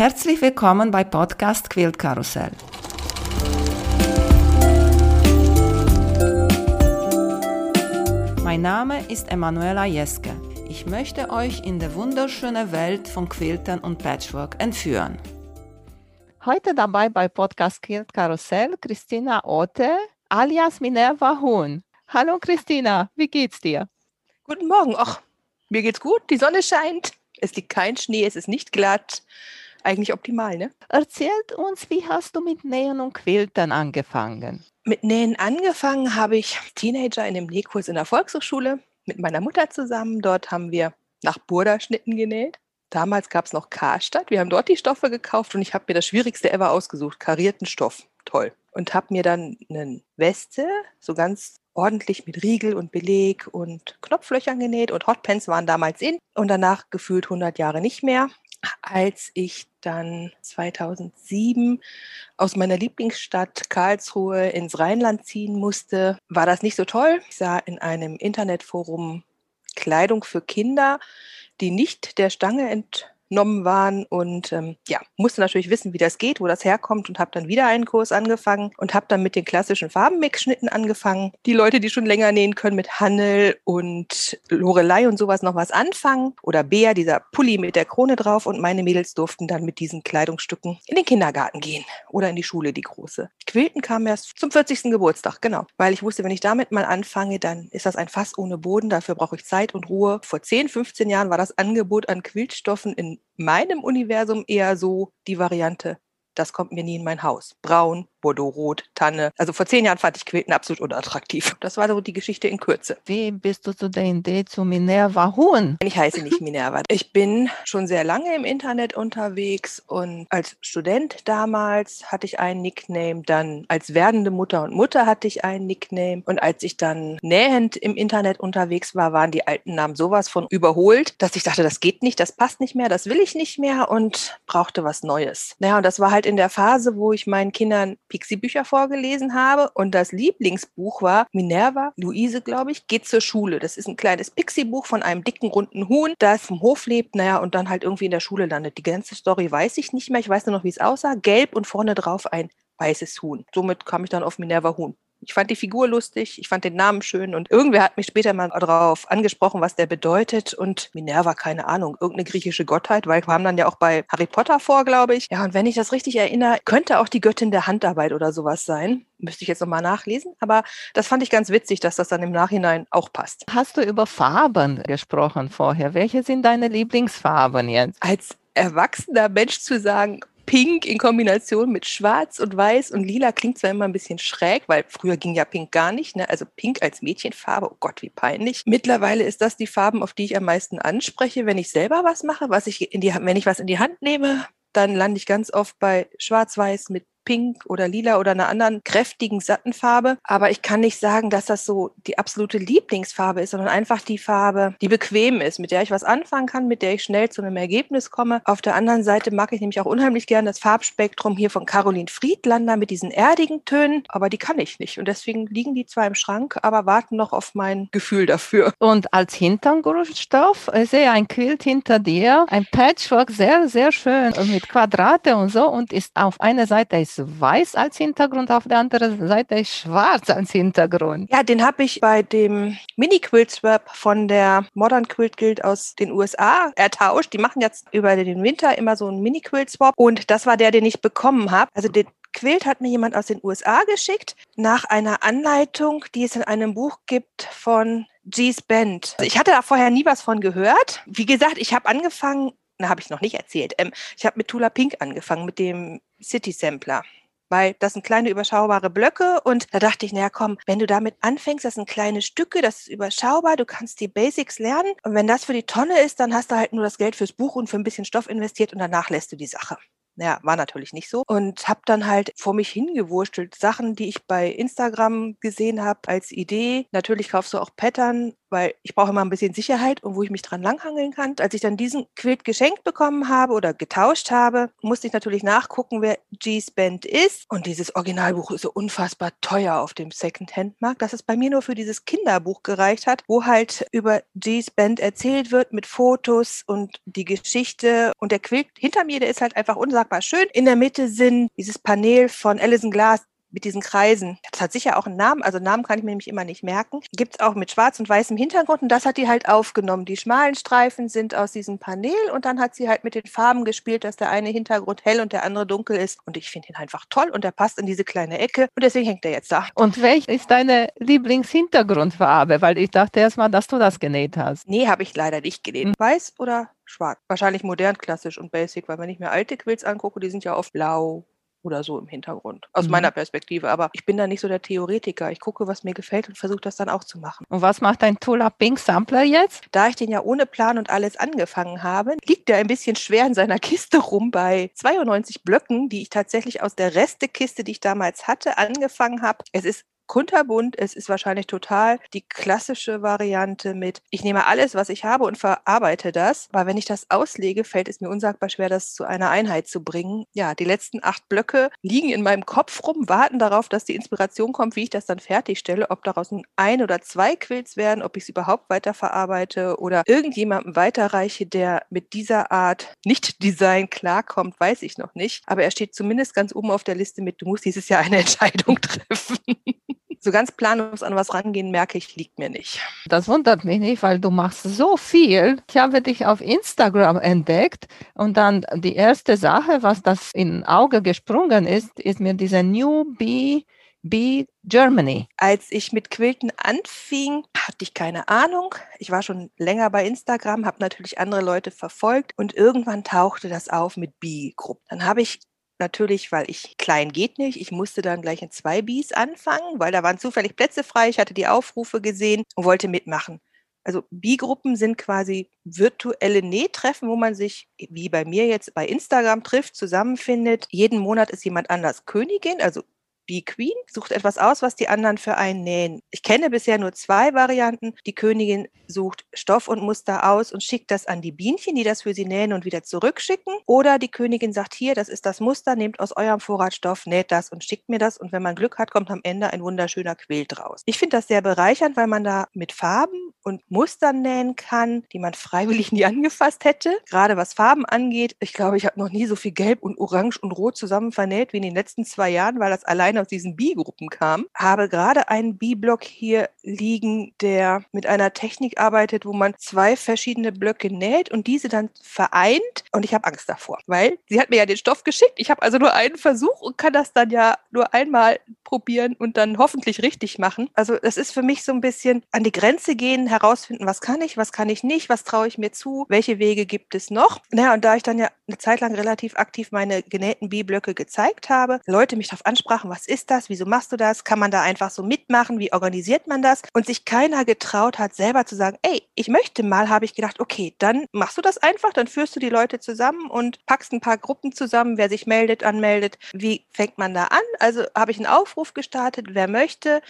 Herzlich willkommen bei Podcast Quilt Karussell. Mein Name ist Emanuela Jeske. Ich möchte euch in die wunderschöne Welt von Quiltern und Patchwork entführen. Heute dabei bei Podcast Quilt Karussell Christina Otte alias Minerva Huhn. Hallo Christina, wie geht's dir? Guten Morgen. Ach, mir geht's gut. Die Sonne scheint. Es liegt kein Schnee, es ist nicht glatt eigentlich optimal, ne? Erzählt uns, wie hast du mit Nähen und Quiltern angefangen? Mit Nähen angefangen habe ich Teenager in dem Nähkurs in der Volkshochschule mit meiner Mutter zusammen. Dort haben wir nach Burda-Schnitten genäht. Damals gab es noch Karstadt. Wir haben dort die Stoffe gekauft und ich habe mir das Schwierigste ever ausgesucht, karierten Stoff. Toll. Und habe mir dann eine Weste, so ganz ordentlich mit Riegel und Beleg und Knopflöchern genäht und Hotpants waren damals in und danach gefühlt 100 Jahre nicht mehr als ich dann 2007 aus meiner Lieblingsstadt Karlsruhe ins Rheinland ziehen musste, war das nicht so toll. Ich sah in einem Internetforum Kleidung für Kinder, die nicht der Stange ent genommen waren und ähm, ja, musste natürlich wissen, wie das geht, wo das herkommt und habe dann wieder einen Kurs angefangen und habe dann mit den klassischen Farbenmix-Schnitten angefangen. Die Leute, die schon länger nähen können, mit Hannel und Lorelei und sowas noch was anfangen oder Bea, dieser Pulli mit der Krone drauf und meine Mädels durften dann mit diesen Kleidungsstücken in den Kindergarten gehen oder in die Schule, die große. Quilten kam erst zum 40. Geburtstag, genau, weil ich wusste, wenn ich damit mal anfange, dann ist das ein Fass ohne Boden, dafür brauche ich Zeit und Ruhe. Vor 10, 15 Jahren war das Angebot an Quiltstoffen in meinem Universum eher so die Variante, das kommt mir nie in mein Haus. Braun, Bordeaux-Rot, Tanne. Also vor zehn Jahren fand ich Quilten absolut unattraktiv. Das war so die Geschichte in Kürze. Wie bist du zu der Idee zu Minerva Huhn? Ich heiße nicht Minerva. Ich bin schon sehr lange im Internet unterwegs und als Student damals hatte ich einen Nickname. Dann als werdende Mutter und Mutter hatte ich einen Nickname. Und als ich dann nähend im Internet unterwegs war, waren die alten Namen sowas von überholt, dass ich dachte, das geht nicht, das passt nicht mehr, das will ich nicht mehr und brauchte was Neues. Naja, und das war halt in der Phase, wo ich meinen Kindern Pixie-Bücher vorgelesen habe. Und das Lieblingsbuch war Minerva, Luise, glaube ich, geht zur Schule. Das ist ein kleines Pixie-Buch von einem dicken, runden Huhn, das vom Hof lebt, naja, und dann halt irgendwie in der Schule landet. Die ganze Story weiß ich nicht mehr. Ich weiß nur noch, wie es aussah. Gelb und vorne drauf ein weißes Huhn. Somit kam ich dann auf Minerva Huhn. Ich fand die Figur lustig, ich fand den Namen schön und irgendwer hat mich später mal darauf angesprochen, was der bedeutet und Minerva, keine Ahnung, irgendeine griechische Gottheit, weil kam dann ja auch bei Harry Potter vor, glaube ich. Ja, und wenn ich das richtig erinnere, könnte auch die Göttin der Handarbeit oder sowas sein. Müsste ich jetzt nochmal nachlesen, aber das fand ich ganz witzig, dass das dann im Nachhinein auch passt. Hast du über Farben gesprochen vorher? Welche sind deine Lieblingsfarben jetzt? Als erwachsener Mensch zu sagen, Pink in Kombination mit Schwarz und Weiß und Lila klingt zwar immer ein bisschen schräg, weil früher ging ja Pink gar nicht. Ne? Also Pink als Mädchenfarbe, oh Gott, wie peinlich. Mittlerweile ist das die Farben, auf die ich am meisten anspreche, wenn ich selber was mache, was ich in die, wenn ich was in die Hand nehme, dann lande ich ganz oft bei Schwarz-Weiß mit Pink oder Lila oder einer anderen kräftigen, satten Farbe. Aber ich kann nicht sagen, dass das so die absolute Lieblingsfarbe ist, sondern einfach die Farbe, die bequem ist, mit der ich was anfangen kann, mit der ich schnell zu einem Ergebnis komme. Auf der anderen Seite mag ich nämlich auch unheimlich gern das Farbspektrum hier von Caroline Friedlander mit diesen erdigen Tönen, aber die kann ich nicht. Und deswegen liegen die zwar im Schrank, aber warten noch auf mein Gefühl dafür. Und als Hintergrundstoff, ich sehe ein Quilt hinter dir, ein Patchwork, sehr, sehr schön mit Quadrate und so und ist auf einer Seite ist weiß als Hintergrund, auf der anderen Seite ist schwarz als Hintergrund. Ja, den habe ich bei dem Mini-Quilt-Swap von der Modern Quilt Guild aus den USA ertauscht. Die machen jetzt über den Winter immer so einen Mini-Quilt-Swap und das war der, den ich bekommen habe. Also den Quilt hat mir jemand aus den USA geschickt nach einer Anleitung, die es in einem Buch gibt von G's Band. Also ich hatte da vorher nie was von gehört. Wie gesagt, ich habe angefangen, na, habe ich noch nicht erzählt. Ähm, ich habe mit Tula Pink angefangen, mit dem City Sampler. Weil das sind kleine überschaubare Blöcke und da dachte ich, naja komm, wenn du damit anfängst, das sind kleine Stücke, das ist überschaubar, du kannst die Basics lernen und wenn das für die Tonne ist, dann hast du halt nur das Geld fürs Buch und für ein bisschen Stoff investiert und danach lässt du die Sache. Ja, war natürlich nicht so. Und habe dann halt vor mich hingewurstelt. Sachen, die ich bei Instagram gesehen habe als Idee. Natürlich kaufst du auch Pattern weil ich brauche immer ein bisschen Sicherheit und wo ich mich dran langhangeln kann. Als ich dann diesen Quilt geschenkt bekommen habe oder getauscht habe, musste ich natürlich nachgucken, wer G's Band ist. Und dieses Originalbuch ist so unfassbar teuer auf dem Secondhand-Markt, dass es bei mir nur für dieses Kinderbuch gereicht hat, wo halt über G's Band erzählt wird mit Fotos und die Geschichte. Und der Quilt hinter mir, der ist halt einfach unsagbar schön. In der Mitte sind dieses Panel von Alison Glass, mit diesen Kreisen. Das hat sicher auch einen Namen, also Namen kann ich mir nämlich immer nicht merken. Gibt es auch mit schwarz und weißem Hintergrund und das hat die halt aufgenommen. Die schmalen Streifen sind aus diesem Panel und dann hat sie halt mit den Farben gespielt, dass der eine Hintergrund hell und der andere dunkel ist. Und ich finde ihn einfach toll und er passt in diese kleine Ecke und deswegen hängt er jetzt da. Und welche ist deine Lieblingshintergrundfarbe? Weil ich dachte erst mal, dass du das genäht hast. Nee, habe ich leider nicht genäht. Hm. Weiß oder schwarz? Wahrscheinlich modern, klassisch und basic, weil wenn ich mir alte Quills angucke, die sind ja oft blau, oder so im Hintergrund, aus mhm. meiner Perspektive. Aber ich bin da nicht so der Theoretiker. Ich gucke, was mir gefällt und versuche das dann auch zu machen. Und was macht dein Tula Pink Sampler jetzt? Da ich den ja ohne Plan und alles angefangen habe, liegt der ein bisschen schwer in seiner Kiste rum bei 92 Blöcken, die ich tatsächlich aus der Restekiste, die ich damals hatte, angefangen habe. Es ist kunterbunt. Es ist wahrscheinlich total die klassische Variante mit, ich nehme alles, was ich habe und verarbeite das. Aber wenn ich das auslege, fällt es mir unsagbar schwer, das zu einer Einheit zu bringen. Ja, die letzten acht Blöcke liegen in meinem Kopf rum, warten darauf, dass die Inspiration kommt, wie ich das dann fertigstelle, ob daraus ein oder zwei Quills werden, ob ich es überhaupt weiter verarbeite oder irgendjemandem weiterreiche, der mit dieser Art Nicht-Design klarkommt, weiß ich noch nicht. Aber er steht zumindest ganz oben auf der Liste mit, du musst dieses Jahr eine Entscheidung treffen so ganz planlos an was rangehen, merke ich, liegt mir nicht. Das wundert mich nicht, weil du machst so viel. Ich habe dich auf Instagram entdeckt und dann die erste Sache, was das in Auge gesprungen ist, ist mir diese New Bee Bee Germany. Als ich mit Quilten anfing, hatte ich keine Ahnung. Ich war schon länger bei Instagram, habe natürlich andere Leute verfolgt und irgendwann tauchte das auf mit Bee-Gruppen. Dann habe ich natürlich, weil ich klein geht nicht. Ich musste dann gleich in zwei Bs anfangen, weil da waren zufällig Plätze frei. Ich hatte die Aufrufe gesehen und wollte mitmachen. Also B-Gruppen sind quasi virtuelle Nähtreffen, wo man sich, wie bei mir jetzt bei Instagram trifft, zusammenfindet. Jeden Monat ist jemand anders Königin, also Bee Queen, sucht etwas aus, was die anderen für einen nähen. Ich kenne bisher nur zwei Varianten. Die Königin sucht Stoff und Muster aus und schickt das an die Bienchen, die das für sie nähen und wieder zurückschicken. Oder die Königin sagt, hier, das ist das Muster, nehmt aus eurem Vorrat Stoff, näht das und schickt mir das. Und wenn man Glück hat, kommt am Ende ein wunderschöner Quilt raus. Ich finde das sehr bereichernd, weil man da mit Farben und Mustern nähen kann, die man freiwillig nie angefasst hätte. Gerade was Farben angeht, ich glaube, ich habe noch nie so viel Gelb und Orange und Rot zusammen vernäht wie in den letzten zwei Jahren, weil das alleine aus diesen B-Gruppen kam, habe gerade einen B-Block hier liegen, der mit einer Technik arbeitet, wo man zwei verschiedene Blöcke näht und diese dann vereint. Und ich habe Angst davor, weil sie hat mir ja den Stoff geschickt. Ich habe also nur einen Versuch und kann das dann ja nur einmal probieren und dann hoffentlich richtig machen. Also das ist für mich so ein bisschen an die Grenze gehen, herausfinden, was kann ich, was kann ich nicht, was traue ich mir zu, welche Wege gibt es noch. Naja, und da ich dann ja eine Zeit lang relativ aktiv meine genähten B-Blöcke gezeigt habe, Leute mich darauf ansprachen, was ist das? Wieso machst du das? Kann man da einfach so mitmachen? Wie organisiert man das? Und sich keiner getraut hat, selber zu sagen, ey, ich möchte mal, habe ich gedacht, okay, dann machst du das einfach, dann führst du die Leute zusammen und packst ein paar Gruppen zusammen, wer sich meldet, anmeldet. Wie fängt man da an? Also habe ich einen Aufruf gestartet, wer möchte,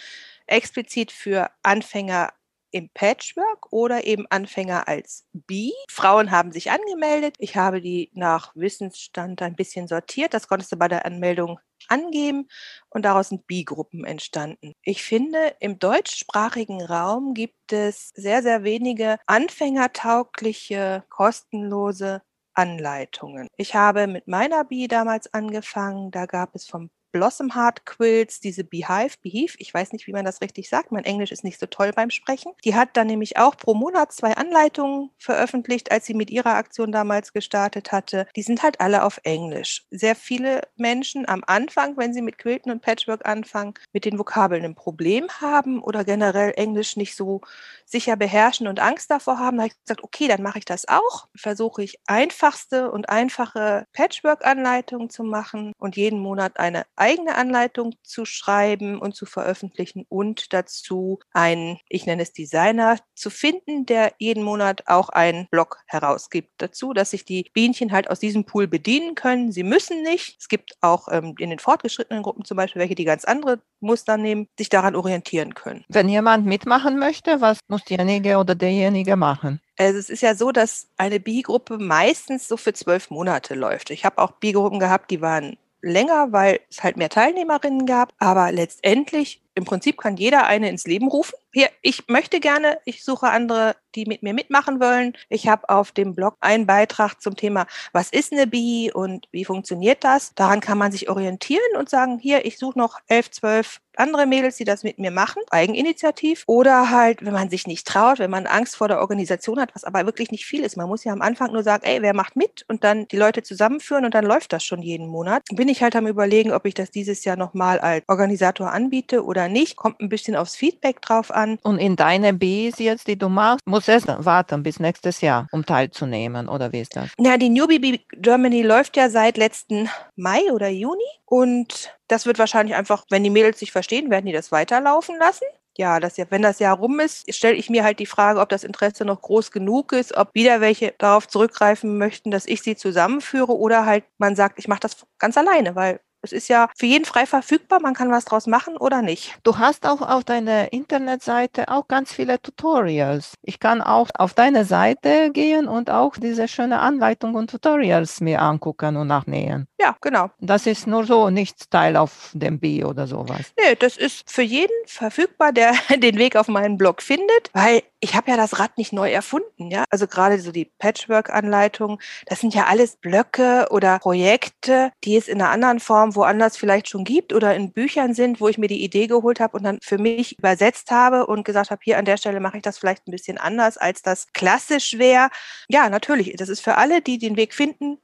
explizit für Anfänger im Patchwork oder eben Anfänger als B. Frauen haben sich angemeldet. Ich habe die nach Wissensstand ein bisschen sortiert. Das konntest du bei der Anmeldung angeben und daraus sind B-Gruppen entstanden. Ich finde, im deutschsprachigen Raum gibt es sehr, sehr wenige anfängertaugliche, kostenlose Anleitungen. Ich habe mit meiner B damals angefangen. Da gab es vom Blossom Heart Quills, diese Beehive, Beehive, ich weiß nicht, wie man das richtig sagt, mein Englisch ist nicht so toll beim Sprechen. Die hat dann nämlich auch pro Monat zwei Anleitungen veröffentlicht, als sie mit ihrer Aktion damals gestartet hatte. Die sind halt alle auf Englisch. Sehr viele Menschen am Anfang, wenn sie mit Quilten und Patchwork anfangen, mit den Vokabeln ein Problem haben oder generell Englisch nicht so sicher beherrschen und Angst davor haben, da habe ich gesagt, okay, dann mache ich das auch. Versuche ich einfachste und einfache Patchwork-Anleitungen zu machen und jeden Monat eine eigene Anleitung zu schreiben und zu veröffentlichen und dazu einen, ich nenne es Designer, zu finden, der jeden Monat auch einen Blog herausgibt dazu, dass sich die Bienchen halt aus diesem Pool bedienen können. Sie müssen nicht. Es gibt auch ähm, in den fortgeschrittenen Gruppen zum Beispiel welche, die ganz andere Muster nehmen, sich daran orientieren können. Wenn jemand mitmachen möchte, was muss diejenige oder derjenige machen? Also es ist ja so, dass eine Bi-Gruppe meistens so für zwölf Monate läuft. Ich habe auch Bi-Gruppen gehabt, die waren länger, weil es halt mehr Teilnehmerinnen gab. Aber letztendlich, im Prinzip kann jeder eine ins Leben rufen. Hier, ich möchte gerne, ich suche andere, die mit mir mitmachen wollen. Ich habe auf dem Blog einen Beitrag zum Thema, was ist eine Bi und wie funktioniert das? Daran kann man sich orientieren und sagen, hier, ich suche noch elf, zwölf andere Mädels, die das mit mir machen, eigeninitiativ. Oder halt, wenn man sich nicht traut, wenn man Angst vor der Organisation hat, was aber wirklich nicht viel ist. Man muss ja am Anfang nur sagen, ey, wer macht mit? Und dann die Leute zusammenführen und dann läuft das schon jeden Monat. Bin ich halt am überlegen, ob ich das dieses Jahr nochmal als Organisator anbiete oder nicht. Kommt ein bisschen aufs Feedback drauf an. Und in deine Bs jetzt, die du machst, muss es warten bis nächstes Jahr, um teilzunehmen, oder wie ist das? Ja, die Newbie Bee Germany läuft ja seit letzten Mai oder Juni und das wird wahrscheinlich einfach, wenn die Mädels sich verstehen, werden die das weiterlaufen lassen. Ja, das ja, wenn das Jahr rum ist, stelle ich mir halt die Frage, ob das Interesse noch groß genug ist, ob wieder welche darauf zurückgreifen möchten, dass ich sie zusammenführe oder halt man sagt, ich mache das ganz alleine, weil es ist ja für jeden frei verfügbar, man kann was draus machen oder nicht. Du hast auch auf deiner Internetseite auch ganz viele Tutorials. Ich kann auch auf deine Seite gehen und auch diese schöne Anleitung und Tutorials mir angucken und nachnähen. Ja, genau. Das ist nur so nicht Teil auf dem Bio oder sowas. Nee, das ist für jeden verfügbar, der den Weg auf meinen Blog findet, weil ich habe ja das Rad nicht neu erfunden, ja. Also gerade so die Patchwork-Anleitung, das sind ja alles Blöcke oder Projekte, die es in einer anderen Form woanders vielleicht schon gibt oder in Büchern sind, wo ich mir die Idee geholt habe und dann für mich übersetzt habe und gesagt habe, hier an der Stelle mache ich das vielleicht ein bisschen anders, als das klassisch wäre. Ja, natürlich, das ist für alle, die den Weg finden,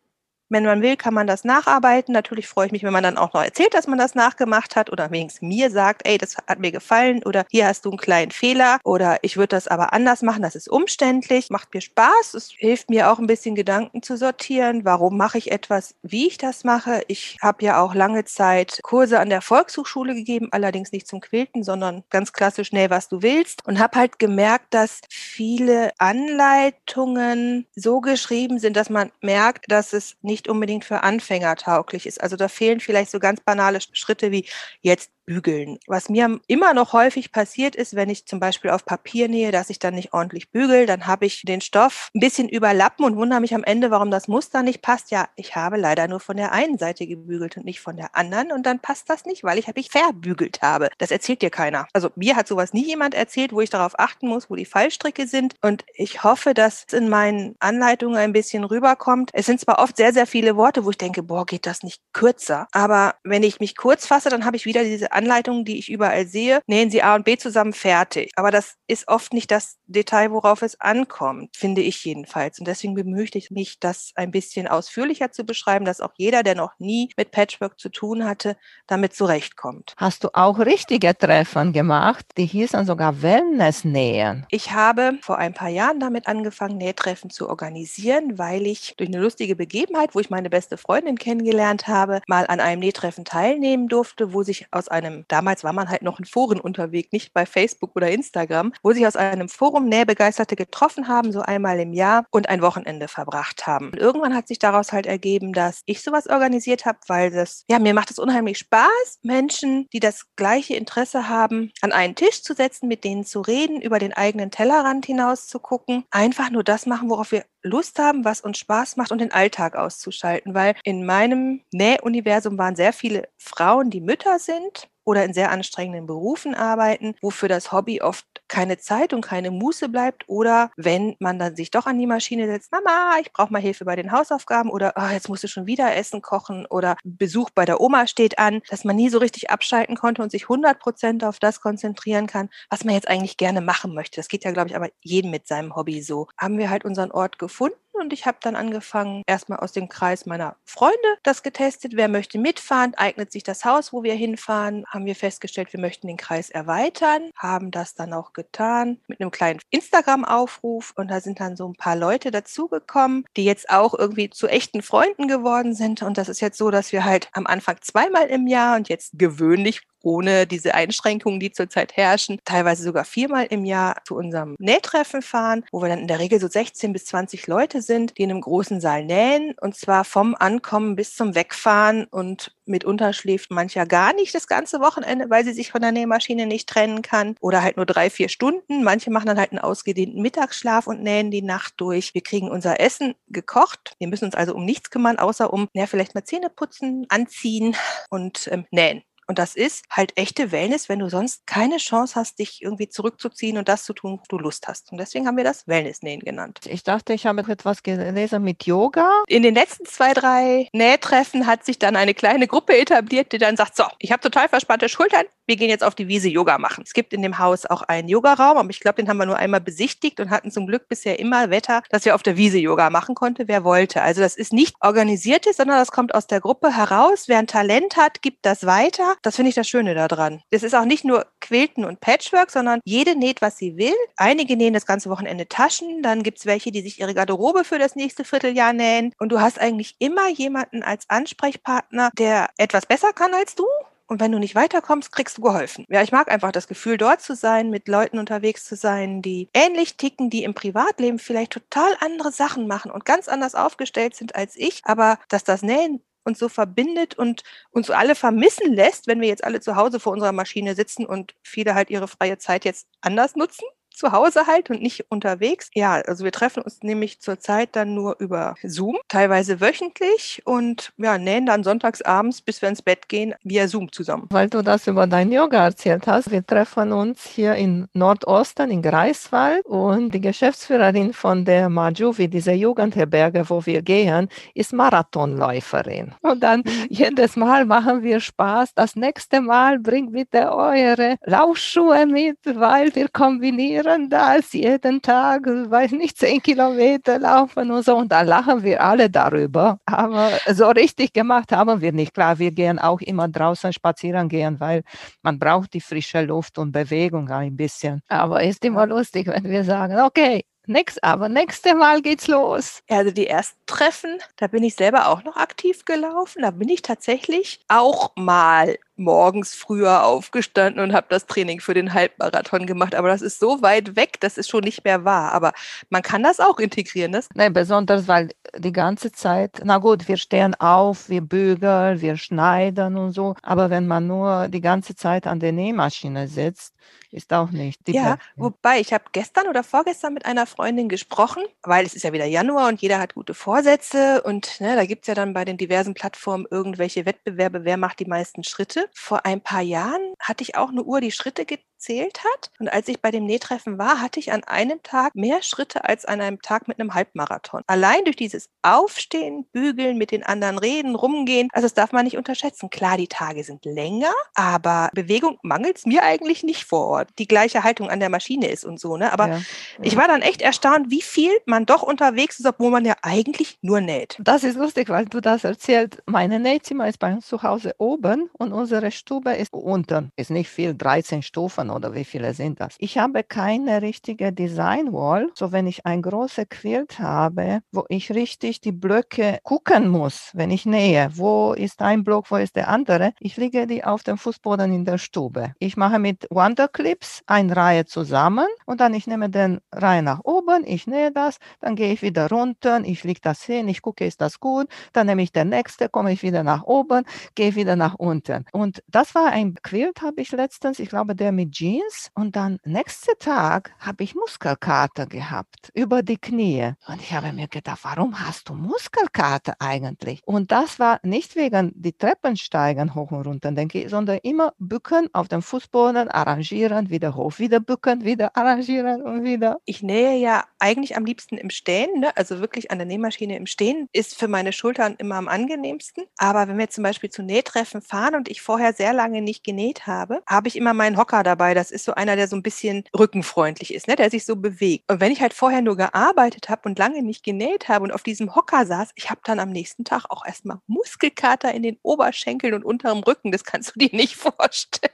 wenn man will, kann man das nacharbeiten. Natürlich freue ich mich, wenn man dann auch noch erzählt, dass man das nachgemacht hat oder wenigstens mir sagt, ey, das hat mir gefallen oder hier hast du einen kleinen Fehler oder ich würde das aber anders machen. Das ist umständlich, macht mir Spaß. Es hilft mir auch ein bisschen Gedanken zu sortieren. Warum mache ich etwas, wie ich das mache? Ich habe ja auch lange Zeit Kurse an der Volkshochschule gegeben, allerdings nicht zum Quilten, sondern ganz klassisch schnell, was du willst und habe halt gemerkt, dass viele Anleitungen so geschrieben sind, dass man merkt, dass es nicht nicht unbedingt für Anfänger tauglich ist. Also da fehlen vielleicht so ganz banale Schritte wie jetzt bügeln. Was mir immer noch häufig passiert ist, wenn ich zum Beispiel auf Papier nähe, dass ich dann nicht ordentlich bügel, dann habe ich den Stoff ein bisschen überlappen und wundere mich am Ende, warum das Muster nicht passt. Ja, ich habe leider nur von der einen Seite gebügelt und nicht von der anderen und dann passt das nicht, weil ich mich verbügelt habe. Das erzählt dir keiner. Also mir hat sowas nie jemand erzählt, wo ich darauf achten muss, wo die Fallstricke sind und ich hoffe, dass es in meinen Anleitungen ein bisschen rüberkommt. Es sind zwar oft sehr, sehr viele Worte, wo ich denke, boah, geht das nicht kürzer? Aber wenn ich mich kurz fasse, dann habe ich wieder diese Anleitungen, die ich überall sehe, nähen Sie A und B zusammen fertig. Aber das ist oft nicht das Detail, worauf es ankommt, finde ich jedenfalls. Und deswegen bemühe ich mich, das ein bisschen ausführlicher zu beschreiben, dass auch jeder, der noch nie mit Patchwork zu tun hatte, damit zurechtkommt. Hast du auch richtige Treffen gemacht? Die hießen sogar Wellness-Nähen. Ich habe vor ein paar Jahren damit angefangen, Nähtreffen zu organisieren, weil ich durch eine lustige Begebenheit, wo ich meine beste Freundin kennengelernt habe, mal an einem Nähtreffen teilnehmen durfte, wo sich aus einem einem, damals war man halt noch in Foren unterwegs, nicht bei Facebook oder Instagram, wo sich aus einem Forum Nähbegeisterte getroffen haben, so einmal im Jahr und ein Wochenende verbracht haben. Und irgendwann hat sich daraus halt ergeben, dass ich sowas organisiert habe, weil das, ja, mir macht es unheimlich Spaß, Menschen, die das gleiche Interesse haben, an einen Tisch zu setzen, mit denen zu reden, über den eigenen Tellerrand hinaus zu gucken, einfach nur das machen, worauf wir Lust haben, was uns Spaß macht und den Alltag auszuschalten, weil in meinem Nähuniversum waren sehr viele Frauen, die Mütter sind oder in sehr anstrengenden Berufen arbeiten, wofür das Hobby oft keine Zeit und keine Muße bleibt oder wenn man dann sich doch an die Maschine setzt, Mama, ich brauche mal Hilfe bei den Hausaufgaben oder oh, jetzt musst du schon wieder Essen kochen oder Besuch bei der Oma steht an, dass man nie so richtig abschalten konnte und sich 100 Prozent auf das konzentrieren kann, was man jetzt eigentlich gerne machen möchte. Das geht ja, glaube ich, aber jedem mit seinem Hobby so. Haben wir halt unseren Ort gefunden und ich habe dann angefangen, erstmal aus dem Kreis meiner Freunde das getestet. Wer möchte mitfahren? Eignet sich das Haus, wo wir hinfahren? Haben wir festgestellt, wir möchten den Kreis erweitern, haben das dann auch getan mit einem kleinen Instagram-Aufruf und da sind dann so ein paar Leute dazugekommen, die jetzt auch irgendwie zu echten Freunden geworden sind. Und das ist jetzt so, dass wir halt am Anfang zweimal im Jahr und jetzt gewöhnlich ohne diese Einschränkungen, die zurzeit herrschen, teilweise sogar viermal im Jahr zu unserem Nähtreffen fahren, wo wir dann in der Regel so 16 bis 20 Leute sind, die in einem großen Saal nähen und zwar vom Ankommen bis zum Wegfahren und mitunter schläft mancher gar nicht das ganze Wochenende, weil sie sich von der Nähmaschine nicht trennen kann oder halt nur drei, vier Stunden. Manche machen dann halt einen ausgedehnten Mittagsschlaf und nähen die Nacht durch. Wir kriegen unser Essen gekocht. Wir müssen uns also um nichts kümmern, außer um, ja, vielleicht mal Zähne putzen, anziehen und ähm, nähen. Und das ist halt echte Wellness, wenn du sonst keine Chance hast, dich irgendwie zurückzuziehen und das zu tun, wo du Lust hast. Und deswegen haben wir das Wellness-Nähen genannt. Ich dachte, ich habe etwas gelesen mit Yoga. In den letzten zwei, drei Nähtreffen hat sich dann eine kleine Gruppe etabliert, die dann sagt, so, ich habe total verspannte Schultern, wir gehen jetzt auf die Wiese Yoga machen. Es gibt in dem Haus auch einen Yogaraum, aber ich glaube, den haben wir nur einmal besichtigt und hatten zum Glück bisher immer Wetter, dass wir auf der Wiese Yoga machen konnte, wer wollte. Also das ist nicht organisiertes, sondern das kommt aus der Gruppe heraus. Wer ein Talent hat, gibt das weiter. Das finde ich das Schöne daran. Es ist auch nicht nur Quilten und Patchwork, sondern jede näht, was sie will. Einige nähen das ganze Wochenende Taschen, dann gibt es welche, die sich ihre Garderobe für das nächste Vierteljahr nähen. Und du hast eigentlich immer jemanden als Ansprechpartner, der etwas besser kann als du und wenn du nicht weiterkommst, kriegst du geholfen. Ja, ich mag einfach das Gefühl, dort zu sein, mit Leuten unterwegs zu sein, die ähnlich ticken, die im Privatleben vielleicht total andere Sachen machen und ganz anders aufgestellt sind als ich, aber dass das Nähen uns so verbindet und uns alle vermissen lässt, wenn wir jetzt alle zu Hause vor unserer Maschine sitzen und viele halt ihre freie Zeit jetzt anders nutzen zu Hause halt und nicht unterwegs. Ja, also wir treffen uns nämlich zurzeit dann nur über Zoom, teilweise wöchentlich und ja, nähen dann sonntags abends, bis wir ins Bett gehen, via Zoom zusammen. Weil du das über dein Yoga erzählt hast, wir treffen uns hier in Nordosten in Greifswald und die Geschäftsführerin von der Majuvi, dieser Jugendherberge, wo wir gehen, ist Marathonläuferin. Und dann mhm. jedes Mal machen wir Spaß. Das nächste Mal bringt bitte eure Laufschuhe mit, weil wir kombinieren hören das jeden Tag, weiß nicht, zehn Kilometer laufen und so. Und da lachen wir alle darüber. Aber so richtig gemacht haben wir nicht. Klar, wir gehen auch immer draußen spazieren gehen, weil man braucht die frische Luft und Bewegung ein bisschen. Aber ist immer lustig, wenn wir sagen, okay, Nix, aber nächste Mal geht's los. Also die ersten Treffen, da bin ich selber auch noch aktiv gelaufen. Da bin ich tatsächlich auch mal morgens früher aufgestanden und habe das Training für den Halbmarathon gemacht. Aber das ist so weit weg, das ist schon nicht mehr wahr. Aber man kann das auch integrieren. Das? Nein, besonders, weil die ganze Zeit, na gut, wir stehen auf, wir bügeln, wir schneiden und so. Aber wenn man nur die ganze Zeit an der Nähmaschine sitzt, ist auch nicht. ja, Beste. wobei ich habe gestern oder vorgestern mit einer Freundin gesprochen, weil es ist ja wieder Januar und jeder hat gute Vorsätze und ne, da gibt es ja dann bei den diversen Plattformen irgendwelche Wettbewerbe, wer macht die meisten Schritte. Vor ein paar Jahren hatte ich auch eine Uhr, die Schritte gezählt hat. Und als ich bei dem Nähtreffen war, hatte ich an einem Tag mehr Schritte als an einem Tag mit einem Halbmarathon. Allein durch dieses Aufstehen, Bügeln, mit den anderen reden, rumgehen, also das darf man nicht unterschätzen. Klar, die Tage sind länger, aber Bewegung mangelt es mir eigentlich nicht vor Ort. Die gleiche Haltung an der Maschine ist und so, ne? Aber ja, ich war dann echt erstaunt, wie viel man doch unterwegs ist, obwohl man ja eigentlich nur näht. Das ist lustig, weil du das erzählst. Meine Nähzimmer ist bei uns zu Hause oben und unsere Stube ist unten. Ist nicht viel, 13 Stufen Wochen oder wie viele sind das? Ich habe keine richtige Design Wall. So wenn ich ein großes Quilt habe, wo ich richtig die Blöcke gucken muss, wenn ich nähe, wo ist ein Block, wo ist der andere, ich lege die auf dem Fußboden in der Stube. Ich mache mit Wonderclips eine Reihe zusammen und dann ich nehme den Reihe nach oben, ich nähe das, dann gehe ich wieder runter, ich lege das hin, ich gucke, ist das gut, dann nehme ich den nächste, komme ich wieder nach oben, gehe wieder nach unten. Und das war ein Quilt, habe ich letztens, ich glaube, der mit Jeans und dann nächsten Tag habe ich Muskelkater gehabt über die Knie. Und ich habe mir gedacht, warum hast du Muskelkater eigentlich? Und das war nicht wegen die Treppen steigen hoch und runter, denke ich, sondern immer bücken auf dem Fußboden, arrangieren, wieder hoch, wieder bücken, wieder arrangieren und wieder. Ich nähe ja eigentlich am liebsten im Stehen, ne? also wirklich an der Nähmaschine im Stehen, ist für meine Schultern immer am angenehmsten. Aber wenn wir zum Beispiel zu Nähtreffen fahren und ich vorher sehr lange nicht genäht habe, habe ich immer meinen Hocker dabei dabei. Das ist so einer, der so ein bisschen rückenfreundlich ist, ne? der sich so bewegt. Und wenn ich halt vorher nur gearbeitet habe und lange nicht genäht habe und auf diesem Hocker saß, ich habe dann am nächsten Tag auch erstmal Muskelkater in den Oberschenkeln und unterem Rücken. Das kannst du dir nicht vorstellen.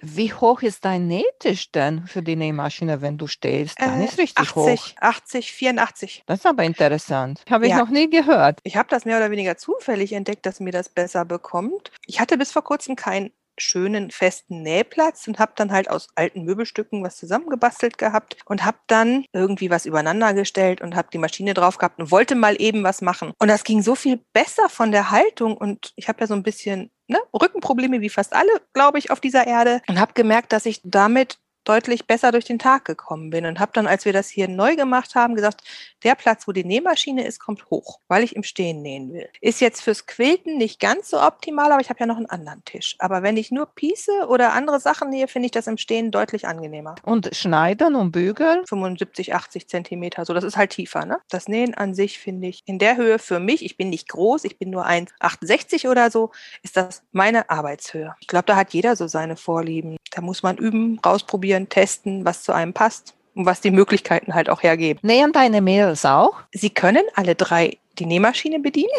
Wie hoch ist dein Nähtisch denn für die Nähmaschine, wenn du stehst? Dann Äh, ist richtig 80, hoch. 80, 84. Das ist aber interessant. Habe ich Ja. noch nie gehört. Ich habe das mehr oder weniger zufällig entdeckt, dass mir das besser bekommt. Ich hatte bis vor kurzem keinen schönen festen Nähplatz und habe dann halt aus alten Möbelstücken was zusammengebastelt gehabt und habe dann irgendwie was übereinander gestellt und habe die Maschine drauf gehabt und wollte mal eben was machen. Und das ging so viel besser von der Haltung und ich habe ja so ein bisschen ne, Rückenprobleme wie fast alle, glaube ich, auf dieser Erde und habe gemerkt, dass ich damit deutlich besser durch den Tag gekommen bin und habe dann, als wir das hier neu gemacht haben, gesagt, der Platz, wo die Nähmaschine ist, kommt hoch, weil ich im Stehen nähen will. Ist jetzt fürs Quilten nicht ganz so optimal, aber ich habe ja noch einen anderen Tisch. Aber wenn ich nur Piece oder andere Sachen nähe, finde ich das im Stehen deutlich angenehmer. Und schneiden und bügeln? 75, 80 Zentimeter, so das ist halt tiefer. Ne? Das Nähen an sich finde ich in der Höhe für mich, ich bin nicht groß, ich bin nur 1,68 oder so, ist das meine Arbeitshöhe. Ich glaube, da hat jeder so seine Vorlieben. Da muss man üben, rausprobieren, testen, was zu einem passt und was die Möglichkeiten halt auch hergeben. Nähen deine Mädels auch? Sie können alle drei die Nähmaschine bedienen.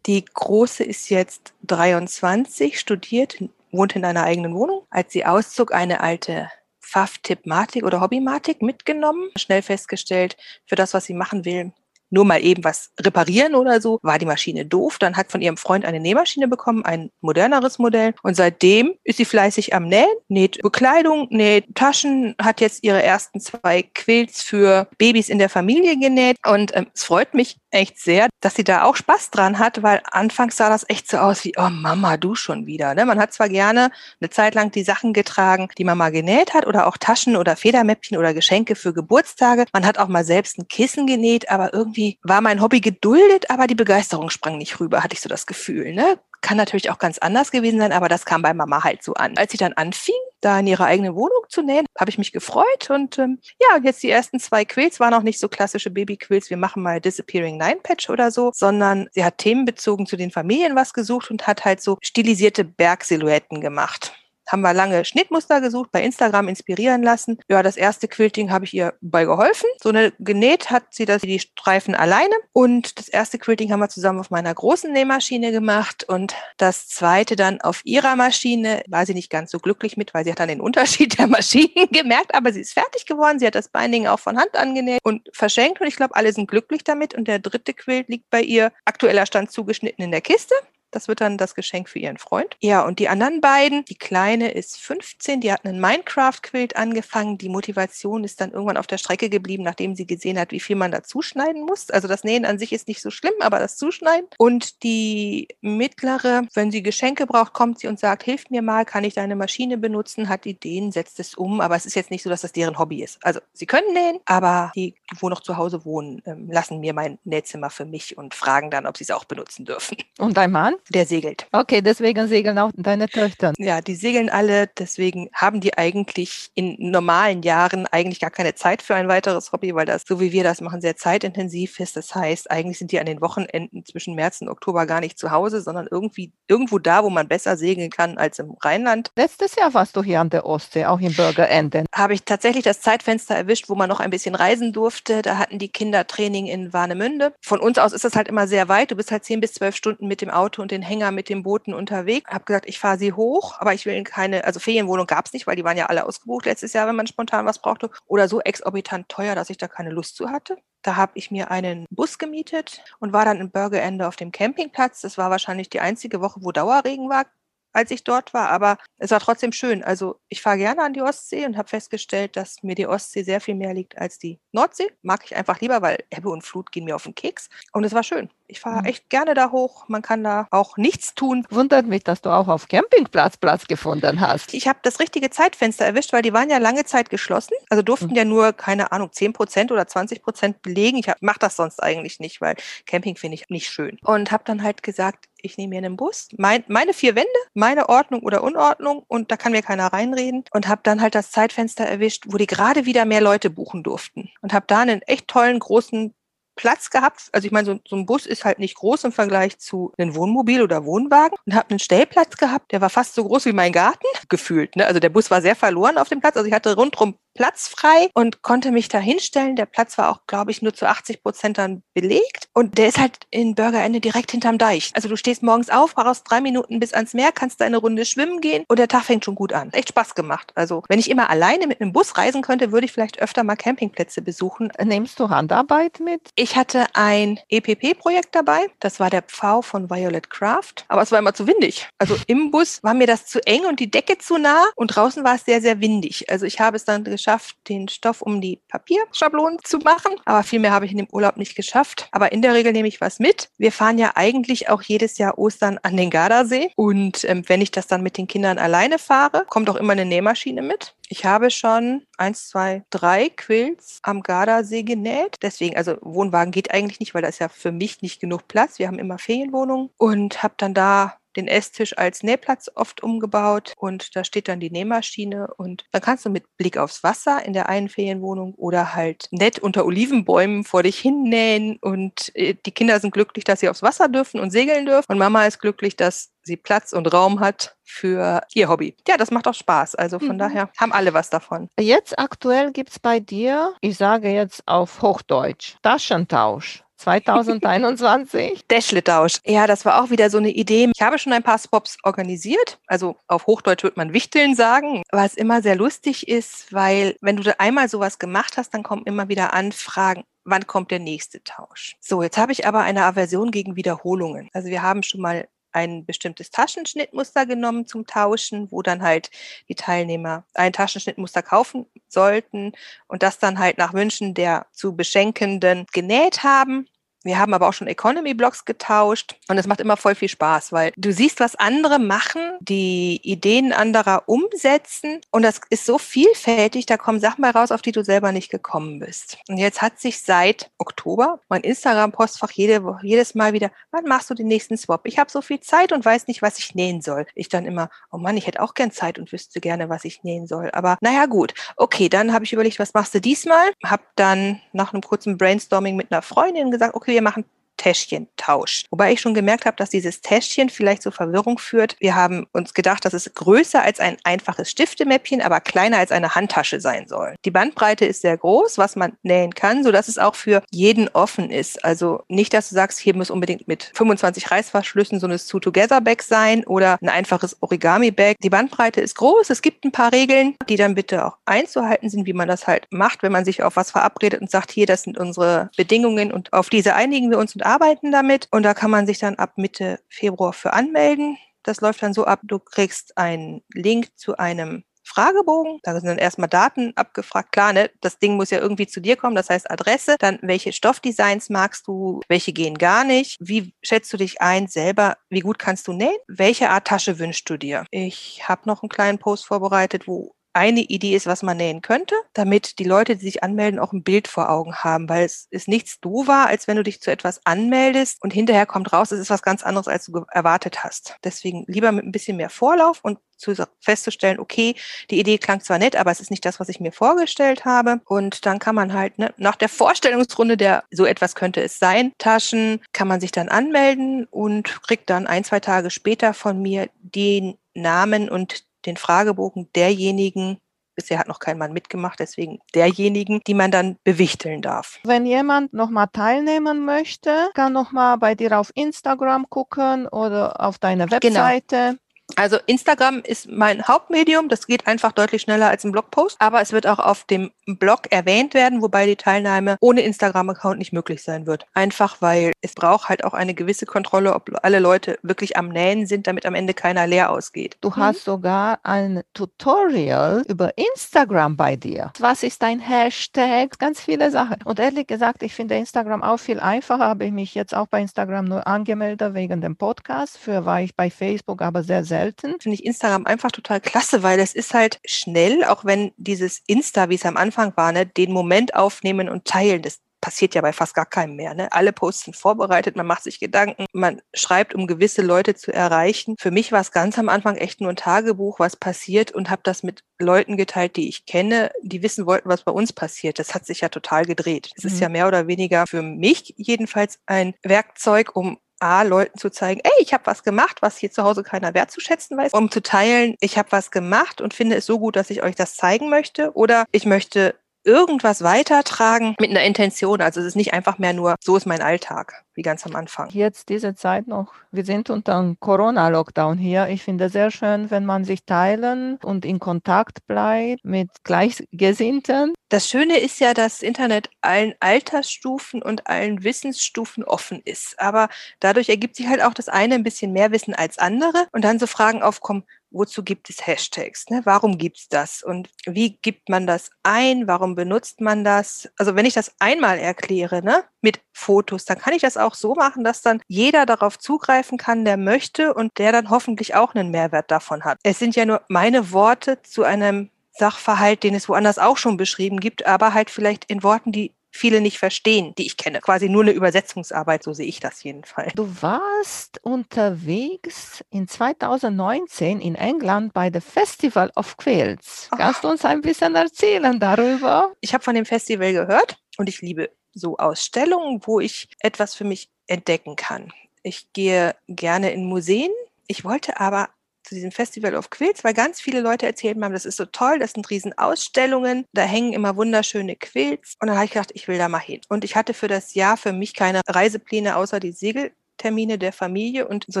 Die große ist jetzt 23, studiert, wohnt in einer eigenen Wohnung. Als sie auszog, eine alte Pfaff-Tippmatik oder Hobbymatik mitgenommen. Schnell festgestellt, für das, was sie machen will, nur mal eben was reparieren oder so, war die Maschine doof. Dann hat von ihrem Freund eine Nähmaschine bekommen, ein moderneres Modell. Und seitdem ist sie fleißig am Nähen, näht Bekleidung, näht Taschen, hat jetzt ihre ersten zwei Quilts für Babys in der Familie genäht. Und ähm, es freut mich echt sehr, dass sie da auch Spaß dran hat, weil anfangs sah das echt so aus wie, oh Mama, du schon wieder. Ne? Man hat zwar gerne eine Zeit lang die Sachen getragen, die man mal genäht hat oder auch Taschen oder Federmäppchen oder Geschenke für Geburtstage. Man hat auch mal selbst ein Kissen genäht, aber irgendwie war mein Hobby geduldet, aber die Begeisterung sprang nicht rüber, hatte ich so das Gefühl. Ne? Kann natürlich auch ganz anders gewesen sein, aber das kam bei Mama halt so an. Als sie dann anfing, da in ihrer eigenen Wohnung zu nähen, habe ich mich gefreut und ähm, ja, jetzt die ersten zwei Quills waren auch nicht so klassische Baby-Quills, wir machen mal Disappearing Nine Patch oder so, sondern sie hat themenbezogen zu den Familien was gesucht und hat halt so stilisierte Bergsilhouetten gemacht haben wir lange Schnittmuster gesucht, bei Instagram inspirieren lassen. Ja, das erste Quilting habe ich ihr bei geholfen. So eine genäht hat sie das, die Streifen alleine. Und das erste Quilting haben wir zusammen auf meiner großen Nähmaschine gemacht. Und das zweite dann auf ihrer Maschine. War sie nicht ganz so glücklich mit, weil sie hat dann den Unterschied der Maschinen gemerkt. Aber sie ist fertig geworden. Sie hat das Binding auch von Hand angenäht und verschenkt. Und ich glaube, alle sind glücklich damit. Und der dritte Quilt liegt bei ihr aktueller Stand zugeschnitten in der Kiste. Das wird dann das Geschenk für ihren Freund. Ja, und die anderen beiden, die kleine ist 15, die hat einen Minecraft-Quilt angefangen. Die Motivation ist dann irgendwann auf der Strecke geblieben, nachdem sie gesehen hat, wie viel man da zuschneiden muss. Also das Nähen an sich ist nicht so schlimm, aber das Zuschneiden. Und die mittlere, wenn sie Geschenke braucht, kommt sie und sagt, hilf mir mal, kann ich deine Maschine benutzen, hat Ideen, setzt es um. Aber es ist jetzt nicht so, dass das deren Hobby ist. Also sie können nähen, aber die, wo noch zu Hause wohnen, ähm, lassen mir mein Nähzimmer für mich und fragen dann, ob sie es auch benutzen dürfen. Und dein Mann? Der segelt. Okay, deswegen segeln auch deine Töchter. Ja, die segeln alle, deswegen haben die eigentlich in normalen Jahren eigentlich gar keine Zeit für ein weiteres Hobby, weil das, so wie wir das machen, sehr zeitintensiv ist. Das heißt, eigentlich sind die an den Wochenenden zwischen März und Oktober gar nicht zu Hause, sondern irgendwie irgendwo da, wo man besser segeln kann als im Rheinland. Letztes Jahr warst du hier an der Ostsee, auch in Bürgerenden. Habe ich tatsächlich das Zeitfenster erwischt, wo man noch ein bisschen reisen durfte. Da hatten die Kinder Training in Warnemünde. Von uns aus ist das halt immer sehr weit. Du bist halt zehn bis zwölf Stunden mit dem Auto und den Hänger mit den Booten unterwegs. Habe gesagt, ich fahre sie hoch, aber ich will keine, also Ferienwohnung gab es nicht, weil die waren ja alle ausgebucht letztes Jahr, wenn man spontan was brauchte. Oder so exorbitant teuer, dass ich da keine Lust zu hatte. Da habe ich mir einen Bus gemietet und war dann in Bürgerende auf dem Campingplatz. Das war wahrscheinlich die einzige Woche, wo Dauerregen war als ich dort war, aber es war trotzdem schön. Also ich fahre gerne an die Ostsee und habe festgestellt, dass mir die Ostsee sehr viel mehr liegt als die Nordsee. Mag ich einfach lieber, weil Ebbe und Flut gehen mir auf den Keks. Und es war schön. Ich fahre Mhm. echt gerne da hoch. Man kann da auch nichts tun. Wundert mich, dass du auch auf Campingplatz Platz gefunden hast. Ich habe das richtige Zeitfenster erwischt, weil die waren ja lange Zeit geschlossen. Also durften Mhm. ja nur, keine Ahnung, 10 Prozent oder 20 Prozent belegen. Ich mache das sonst eigentlich nicht, weil Camping finde ich nicht schön. Und habe dann halt gesagt, ich nehme mir einen Bus, mein, meine vier Wände, meine Ordnung oder Unordnung und da kann mir keiner reinreden. Und habe dann halt das Zeitfenster erwischt, wo die gerade wieder mehr Leute buchen durften. Und habe da einen echt tollen, großen Platz gehabt. Also ich meine, so, so, ein Bus ist halt nicht groß im Vergleich zu einem Wohnmobil oder Wohnwagen und habe einen Stellplatz gehabt, der war fast so groß wie mein Garten gefühlt. Ne? Also der Bus war sehr verloren auf dem Platz. Also ich hatte rundherum Platz frei und konnte mich da hinstellen. Der Platz war auch, glaube ich, nur zu 80 Prozent dann belegt. Und der ist halt in Bürgerende direkt hinterm Deich. Also du stehst morgens auf, brauchst drei Minuten bis ans Meer, kannst da eine Runde schwimmen gehen und der Tag fängt schon gut an. Echt Spaß gemacht. Also wenn ich immer alleine mit einem Bus reisen könnte, würde ich vielleicht öfter mal Campingplätze besuchen. Nimmst du Handarbeit mit? Ich hatte ein EPP-Projekt dabei. Das war der Pfau von Violet Craft. Aber es war immer zu windig. Also im Bus war mir das zu eng und die Decke zu nah und draußen war es sehr, sehr windig. Also ich habe es dann geschafft, den Stoff um die Papierschablonen zu machen. Aber viel mehr habe ich in dem Urlaub nicht geschafft. Aber in der Regel nehme ich was mit. Wir fahren ja eigentlich auch jedes Jahr Ostern an den Gardasee. Und ähm, wenn ich das dann mit den Kindern alleine fahre, kommt auch immer eine Nähmaschine mit. Ich habe schon eins, zwei, drei Quills am Gardasee genäht. Deswegen, also Wohnwagen geht eigentlich nicht, weil da ist ja für mich nicht genug Platz. Wir haben immer Ferienwohnungen und habe dann da den Esstisch als Nähplatz oft umgebaut und da steht dann die Nähmaschine und dann kannst du mit Blick aufs Wasser in der einen Ferienwohnung oder halt nett unter Olivenbäumen vor dich hinnähen und äh, die Kinder sind glücklich, dass sie aufs Wasser dürfen und segeln dürfen und Mama ist glücklich, dass sie Platz und Raum hat für ihr Hobby. Ja, das macht auch Spaß. Also von mhm. daher haben alle was davon. Jetzt aktuell gibt es bei dir, ich sage jetzt auf Hochdeutsch, Taschentausch. 2021. Däschletausch. Ja, das war auch wieder so eine Idee. Ich habe schon ein paar Swaps organisiert. Also auf Hochdeutsch wird man Wichteln sagen, was immer sehr lustig ist, weil wenn du einmal sowas gemacht hast, dann kommen immer wieder Anfragen, wann kommt der nächste Tausch. So, jetzt habe ich aber eine Aversion gegen Wiederholungen. Also wir haben schon mal ein bestimmtes Taschenschnittmuster genommen zum Tauschen, wo dann halt die Teilnehmer ein Taschenschnittmuster kaufen sollten und das dann halt nach Wünschen der zu Beschenkenden genäht haben. Wir haben aber auch schon Economy-Blogs getauscht und es macht immer voll viel Spaß, weil du siehst, was andere machen, die Ideen anderer umsetzen und das ist so vielfältig, da kommen Sachen bei raus, auf die du selber nicht gekommen bist. Und jetzt hat sich seit Oktober mein Instagram-Postfach jede, jedes Mal wieder, wann machst du den nächsten Swap? Ich habe so viel Zeit und weiß nicht, was ich nähen soll. Ich dann immer, oh Mann, ich hätte auch gern Zeit und wüsste gerne, was ich nähen soll. Aber naja, gut. Okay, dann habe ich überlegt, was machst du diesmal? Hab dann nach einem kurzen Brainstorming mit einer Freundin gesagt, okay, wir machen Täschchentausch. Wobei ich schon gemerkt habe, dass dieses Täschchen vielleicht zur Verwirrung führt. Wir haben uns gedacht, dass es größer als ein einfaches Stiftemäppchen, aber kleiner als eine Handtasche sein soll. Die Bandbreite ist sehr groß, was man nähen kann, sodass es auch für jeden offen ist. Also nicht, dass du sagst, hier muss unbedingt mit 25 Reißverschlüssen so ein Two-Together-Bag sein oder ein einfaches Origami-Bag. Die Bandbreite ist groß. Es gibt ein paar Regeln, die dann bitte auch einzuhalten sind, wie man das halt macht, wenn man sich auf was verabredet und sagt, hier, das sind unsere Bedingungen und auf diese einigen wir uns und arbeiten damit. Und da kann man sich dann ab Mitte Februar für anmelden. Das läuft dann so ab, du kriegst einen Link zu einem Fragebogen. Da sind dann erstmal Daten abgefragt. Klar, ne, das Ding muss ja irgendwie zu dir kommen, das heißt Adresse. Dann, welche Stoffdesigns magst du? Welche gehen gar nicht? Wie schätzt du dich ein selber? Wie gut kannst du nähen? Welche Art Tasche wünschst du dir? Ich habe noch einen kleinen Post vorbereitet, wo eine Idee ist, was man nähen könnte, damit die Leute, die sich anmelden, auch ein Bild vor Augen haben, weil es ist nichts doofer, als wenn du dich zu etwas anmeldest und hinterher kommt raus, es ist was ganz anderes, als du erwartet hast. Deswegen lieber mit ein bisschen mehr Vorlauf und zu festzustellen, okay, die Idee klang zwar nett, aber es ist nicht das, was ich mir vorgestellt habe. Und dann kann man halt ne, nach der Vorstellungsrunde der so etwas könnte es sein, Taschen, kann man sich dann anmelden und kriegt dann ein, zwei Tage später von mir den Namen und den Fragebogen derjenigen, bisher hat noch kein Mann mitgemacht, deswegen derjenigen, die man dann bewichteln darf. Wenn jemand nochmal teilnehmen möchte, kann nochmal bei dir auf Instagram gucken oder auf deine genau. Webseite. Genau. Also Instagram ist mein Hauptmedium, das geht einfach deutlich schneller als ein Blogpost, aber es wird auch auf dem Blog erwähnt werden, wobei die Teilnahme ohne Instagram-Account nicht möglich sein wird. Einfach weil es braucht halt auch eine gewisse Kontrolle, ob alle Leute wirklich am Nähen sind, damit am Ende keiner leer ausgeht. Du hast mhm. sogar ein Tutorial über Instagram bei dir. Was ist dein Hashtag? Ganz viele Sachen. Und ehrlich gesagt, ich finde Instagram auch viel einfacher. Habe ich mich jetzt auch bei Instagram nur angemeldet wegen dem Podcast. Für war ich bei Facebook aber sehr, sehr selten. Finde ich Instagram einfach total klasse, weil es ist halt schnell, auch wenn dieses Insta, wie es am Anfang war, ne, den Moment aufnehmen und teilen, das passiert ja bei fast gar keinem mehr. Ne? Alle Posts sind vorbereitet, man macht sich Gedanken, man schreibt, um gewisse Leute zu erreichen. Für mich war es ganz am Anfang echt nur ein Tagebuch, was passiert und habe das mit Leuten geteilt, die ich kenne, die wissen wollten, was bei uns passiert. Das hat sich ja total gedreht. Es mhm. ist ja mehr oder weniger für mich jedenfalls ein Werkzeug, um A, Leuten zu zeigen, ey, ich habe was gemacht, was hier zu Hause keiner wertzuschätzen weiß, um zu teilen, ich habe was gemacht und finde es so gut, dass ich euch das zeigen möchte. Oder ich möchte irgendwas weitertragen mit einer Intention. Also es ist nicht einfach mehr nur, so ist mein Alltag, wie ganz am Anfang. Jetzt diese Zeit noch, wir sind unter einem Corona-Lockdown hier. Ich finde es sehr schön, wenn man sich teilen und in Kontakt bleibt mit Gleichgesinnten. Das Schöne ist ja, dass Internet allen Altersstufen und allen Wissensstufen offen ist. Aber dadurch ergibt sich halt auch das eine ein bisschen mehr Wissen als andere und dann so Fragen aufkommen, wozu gibt es Hashtags? Ne? Warum gibt es das? Und wie gibt man das ein? Warum benutzt man das? Also wenn ich das einmal erkläre, ne, mit Fotos, dann kann ich das auch so machen, dass dann jeder darauf zugreifen kann, der möchte und der dann hoffentlich auch einen Mehrwert davon hat. Es sind ja nur meine Worte zu einem Sachverhalt, den es woanders auch schon beschrieben gibt, aber halt vielleicht in Worten, die viele nicht verstehen, die ich kenne. Quasi nur eine Übersetzungsarbeit, so sehe ich das jedenfalls. Du warst unterwegs in 2019 in England bei der Festival of Quilts. Kannst du uns ein bisschen erzählen darüber? Ich habe von dem Festival gehört und ich liebe so Ausstellungen, wo ich etwas für mich entdecken kann. Ich gehe gerne in Museen. Ich wollte aber zu diesem Festival of Quilts, weil ganz viele Leute erzählt haben, das ist so toll, das sind Riesenausstellungen, da hängen immer wunderschöne Quilts. Und dann habe ich gedacht, ich will da mal hin. Und ich hatte für das Jahr für mich keine Reisepläne außer die Segeltermine der Familie. Und so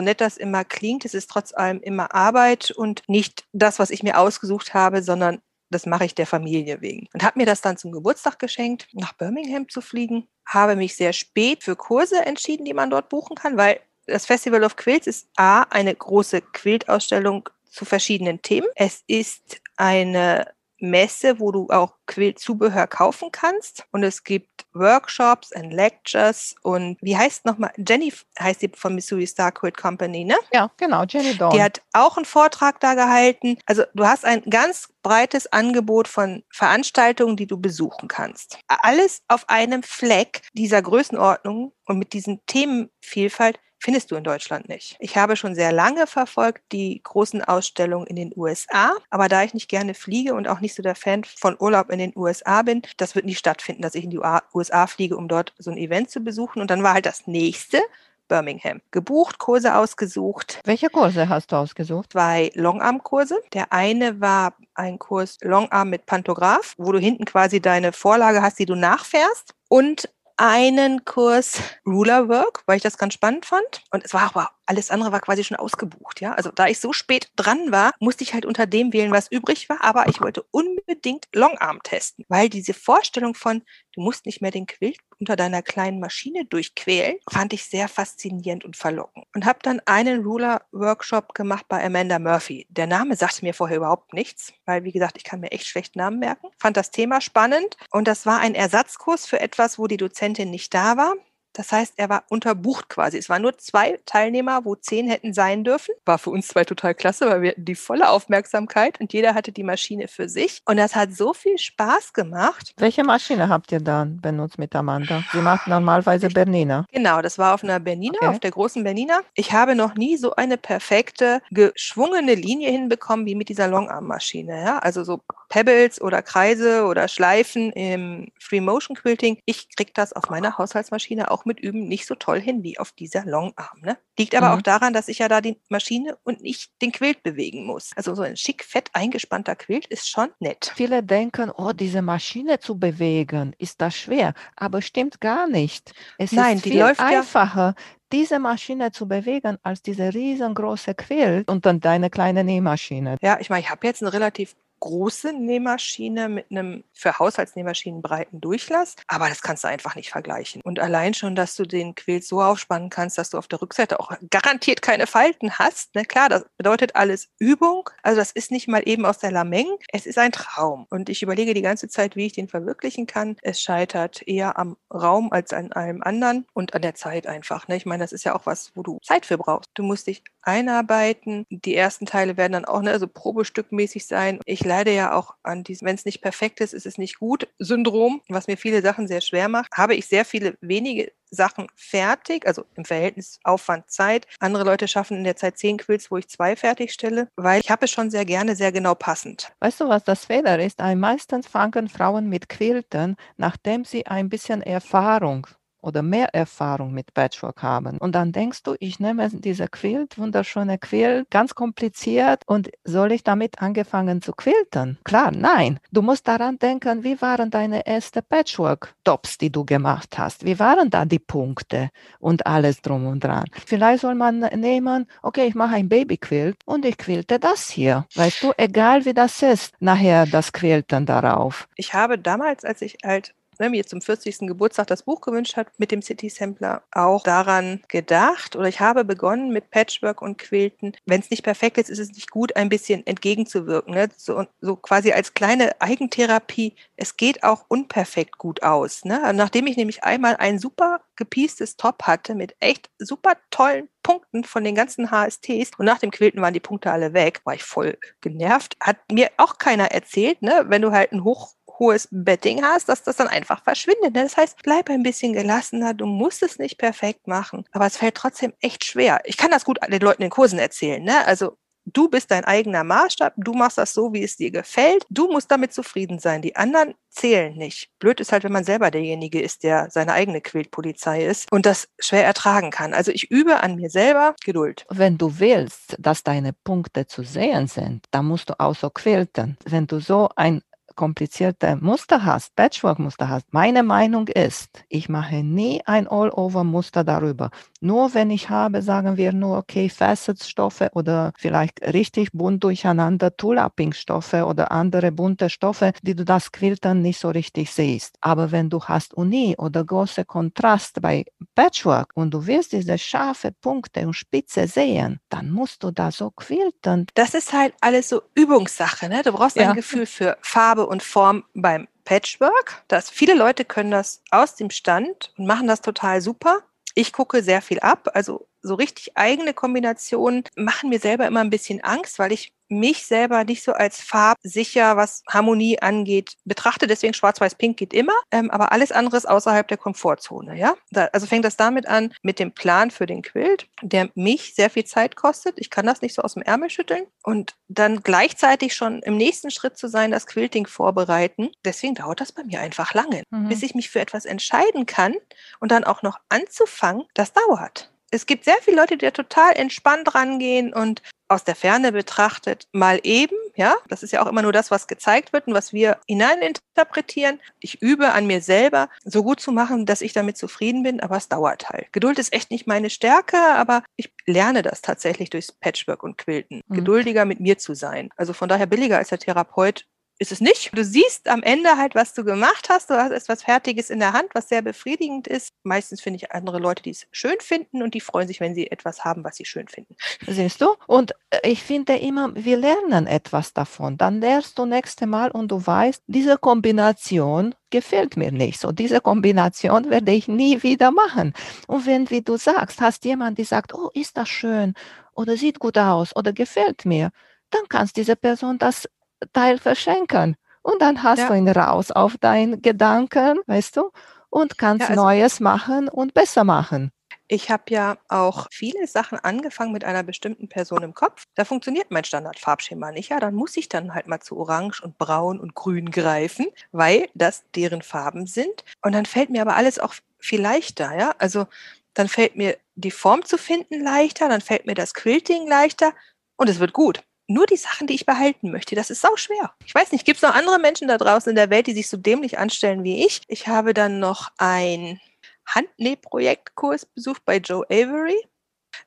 nett das immer klingt, es ist trotz allem immer Arbeit und nicht das, was ich mir ausgesucht habe, sondern das mache ich der Familie wegen. Und habe mir das dann zum Geburtstag geschenkt, nach Birmingham zu fliegen. Habe mich sehr spät für Kurse entschieden, die man dort buchen kann, weil das Festival of Quilts ist A, eine große Quiltausstellung zu verschiedenen Themen. Es ist eine Messe, wo du auch Quiltzubehör kaufen kannst. Und es gibt Workshops und Lectures und wie heißt nochmal? Jenny heißt die von Missouri Star Quilt Company, ne? Ja, genau, Jenny Dawn. Die hat auch einen Vortrag da gehalten. Also du hast ein ganz breites Angebot von Veranstaltungen, die du besuchen kannst. Alles auf einem Fleck dieser Größenordnung und mit diesen Themenvielfalt findest du in Deutschland nicht. Ich habe schon sehr lange verfolgt die großen Ausstellungen in den USA, aber da ich nicht gerne fliege und auch nicht so der Fan von Urlaub in den USA bin, das wird nie stattfinden, dass ich in die USA fliege, um dort so ein Event zu besuchen. Und dann war halt das nächste Birmingham. Gebucht, Kurse ausgesucht. Welche Kurse hast du ausgesucht? Zwei Longarm-Kurse. Der eine war ein Kurs Longarm mit Pantograph, wo du hinten quasi deine Vorlage hast, die du nachfährst. Und einen Kurs Ruler Work, weil ich das ganz spannend fand. Und es war aber alles andere war quasi schon ausgebucht, ja. Also da ich so spät dran war, musste ich halt unter dem wählen, was übrig war. Aber ich wollte unbedingt Longarm testen, weil diese Vorstellung von, du musst nicht mehr den Quilt unter deiner kleinen Maschine durchquälen, fand ich sehr faszinierend und verlockend. Und habe dann einen Ruler-Workshop gemacht bei Amanda Murphy. Der Name sagte mir vorher überhaupt nichts, weil, wie gesagt, ich kann mir echt schlecht Namen merken. Fand das Thema spannend und das war ein Ersatzkurs für etwas, wo die Dozentin nicht da war. Das heißt, er war unterbucht quasi. Es waren nur zwei Teilnehmer, wo zehn hätten sein dürfen. War für uns zwei total klasse, weil wir hatten die volle Aufmerksamkeit und jeder hatte die Maschine für sich. Und das hat so viel Spaß gemacht. Welche Maschine habt ihr dann benutzt mit Amanda? Sie macht normalerweise Bernina. Genau, das war auf einer Bernina, okay. auf der großen Bernina. Ich habe noch nie so eine perfekte, geschwungene Linie hinbekommen wie mit dieser Longarm-Maschine. Ja? Also so Pebbles oder Kreise oder Schleifen im Free Motion Quilting. Ich kriege das auf meiner Haushaltsmaschine auch mit Üben nicht so toll hin wie auf dieser Longarm. Ne? Liegt aber mhm. auch daran, dass ich ja da die Maschine und nicht den Quilt bewegen muss. Also so ein schick fett eingespannter Quilt ist schon nett. Viele denken, oh, diese Maschine zu bewegen, ist das schwer. Aber stimmt gar nicht. Es Nein, ist viel einfacher, ja diese Maschine zu bewegen als diese riesengroße Quilt und dann deine kleine Nähmaschine. Ja, ich meine, ich habe jetzt eine relativ große Nähmaschine mit einem für Haushaltsnähmaschinen breiten Durchlass, aber das kannst du einfach nicht vergleichen. Und allein schon, dass du den Quilt so aufspannen kannst, dass du auf der Rückseite auch garantiert keine Falten hast, ne, klar, das bedeutet alles Übung. Also das ist nicht mal eben aus der Lameng, es ist ein Traum. Und ich überlege die ganze Zeit, wie ich den verwirklichen kann. Es scheitert eher am Raum als an allem anderen und an der Zeit einfach. Ne? Ich meine, das ist ja auch was, wo du Zeit für brauchst. Du musst dich einarbeiten. Die ersten Teile werden dann auch ne, so probestückmäßig sein. Ich leide ja auch an diesem, wenn es nicht perfekt ist, ist es nicht gut Syndrom, was mir viele Sachen sehr schwer macht. Habe ich sehr viele wenige Sachen fertig, also im Verhältnis Aufwand Zeit. Andere Leute schaffen in der Zeit zehn Quills, wo ich zwei fertigstelle, weil ich habe es schon sehr gerne sehr genau passend. Weißt du, was das Fehler ist? Meistens fangen Frauen mit Quilten, nachdem sie ein bisschen Erfahrung oder mehr Erfahrung mit Patchwork haben. Und dann denkst du, ich nehme diese Quilt, wunderschöne Quilt, ganz kompliziert und soll ich damit angefangen zu quilten? Klar, nein. Du musst daran denken, wie waren deine ersten Patchwork-Tops, die du gemacht hast? Wie waren da die Punkte und alles drum und dran? Vielleicht soll man nehmen, okay, ich mache ein Babyquilt und ich quilte das hier. Weißt du, egal wie das ist, nachher das Quilten darauf. Ich habe damals, als ich halt ne, mir zum 40. Geburtstag das Buch gewünscht hat mit dem City Sampler, auch daran gedacht oder ich habe begonnen mit Patchwork und Quilten. Wenn es nicht perfekt ist, ist es nicht gut, ein bisschen entgegenzuwirken. Ne? So, so quasi als kleine Eigentherapie. Es geht auch unperfekt gut aus. Ne? Nachdem ich nämlich einmal ein super gepiestes Top hatte mit echt super tollen Punkten von den ganzen HSTs und nach dem Quilten waren die Punkte alle weg, war ich voll genervt. Hat mir auch keiner erzählt, ne? wenn du halt ein hoch hohes Betting hast, dass das dann einfach verschwindet. Ne? Das heißt, bleib ein bisschen gelassener. Du musst es nicht perfekt machen, aber es fällt trotzdem echt schwer. Ich kann das gut den Leuten in Kursen erzählen. Ne? Also Du bist dein eigener Maßstab, du machst das so, wie es dir gefällt. Du musst damit zufrieden sein. Die anderen zählen nicht. Blöd ist halt, wenn man selber derjenige ist, der seine eigene Quältpolizei ist und das schwer ertragen kann. Also ich übe an mir selber Geduld. Wenn du willst, dass deine Punkte zu sehen sind, dann musst du auch so quälten. Wenn du so ein komplizierte Muster hast, Patchwork-Muster hast, meine Meinung ist, ich mache nie ein All-Over-Muster darüber. Nur wenn ich habe, sagen wir nur, okay, Facets-Stoffe oder vielleicht richtig bunt durcheinander Tullapping-Stoffe oder andere bunte Stoffe, die du das Quiltern nicht so richtig siehst. Aber wenn du hast Uni oder große Kontrast bei Patchwork und du willst diese scharfe Punkte und Spitze sehen, dann musst du da so quilten. Das ist halt alles so Übungssache. Ne? Du brauchst ja. ein Gefühl für Farbe Farbe und Form beim Patchwork. Das, viele Leute können das aus dem Stand und machen das total super. Ich gucke sehr viel ab. Also so richtig eigene Kombinationen machen mir selber immer ein bisschen Angst, weil ich mich selber nicht so als farbsicher, was Harmonie angeht, betrachte. Deswegen Schwarz-Weiß-Pink geht immer, ähm, aber alles andere ist außerhalb der Komfortzone. Ja? Da, also fängt das damit an, mit dem Plan für den Quilt, der mich sehr viel Zeit kostet. Ich kann das nicht so aus dem Ärmel schütteln. Und dann gleichzeitig schon im nächsten Schritt zu sein, das Quilting vorbereiten. Deswegen dauert das bei mir einfach lange, mhm. bis ich mich für etwas entscheiden kann und dann auch noch anzufangen, das dauert es gibt sehr viele Leute, die da total entspannt rangehen und aus der Ferne betrachtet mal eben, ja, das ist ja auch immer nur das, was gezeigt wird und was wir hineininterpretieren. Ich übe an mir selber, so gut zu machen, dass ich damit zufrieden bin, aber es dauert halt. Geduld ist echt nicht meine Stärke, aber ich lerne das tatsächlich durchs Patchwork und Quilten, mhm. geduldiger mit mir zu sein. Also von daher billiger als der Therapeut ist es nicht. Du siehst am Ende halt, was du gemacht hast. Du hast etwas Fertiges in der Hand, was sehr befriedigend ist. Meistens finde ich andere Leute, die es schön finden und die freuen sich, wenn sie etwas haben, was sie schön finden. Siehst du? Und äh, ich finde immer, wir lernen etwas davon. Dann lernst du nächste Mal und du weißt, diese Kombination gefällt mir nicht. So diese Kombination werde ich nie wieder machen. Und wenn, wie du sagst, hast jemand, die sagt, oh, ist das schön oder sieht gut aus oder gefällt mir, dann kannst diese Person das Teil verschenken. Und dann hast ja. du ihn raus auf deinen Gedanken, weißt du, und kannst ja, also Neues machen und besser machen. Ich habe ja auch viele Sachen angefangen mit einer bestimmten Person im Kopf. Da funktioniert mein Standardfarbschema nicht. Ja, dann muss ich dann halt mal zu Orange und Braun und Grün greifen, weil das deren Farben sind. Und dann fällt mir aber alles auch viel leichter. Ja, also dann fällt mir die Form zu finden leichter, dann fällt mir das Quilting leichter und es wird gut nur die Sachen, die ich behalten möchte. Das ist sau schwer. Ich weiß nicht, gibt es noch andere Menschen da draußen in der Welt, die sich so dämlich anstellen wie ich? Ich habe dann noch ein Handnähprojektkurs besucht bei Joe Avery.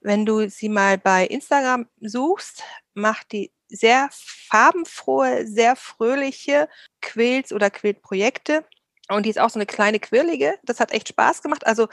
Wenn du sie mal bei Instagram suchst, macht die sehr farbenfrohe, sehr fröhliche Quilts oder Quiltprojekte. Und die ist auch so eine kleine quirlige. Das hat echt Spaß gemacht. Also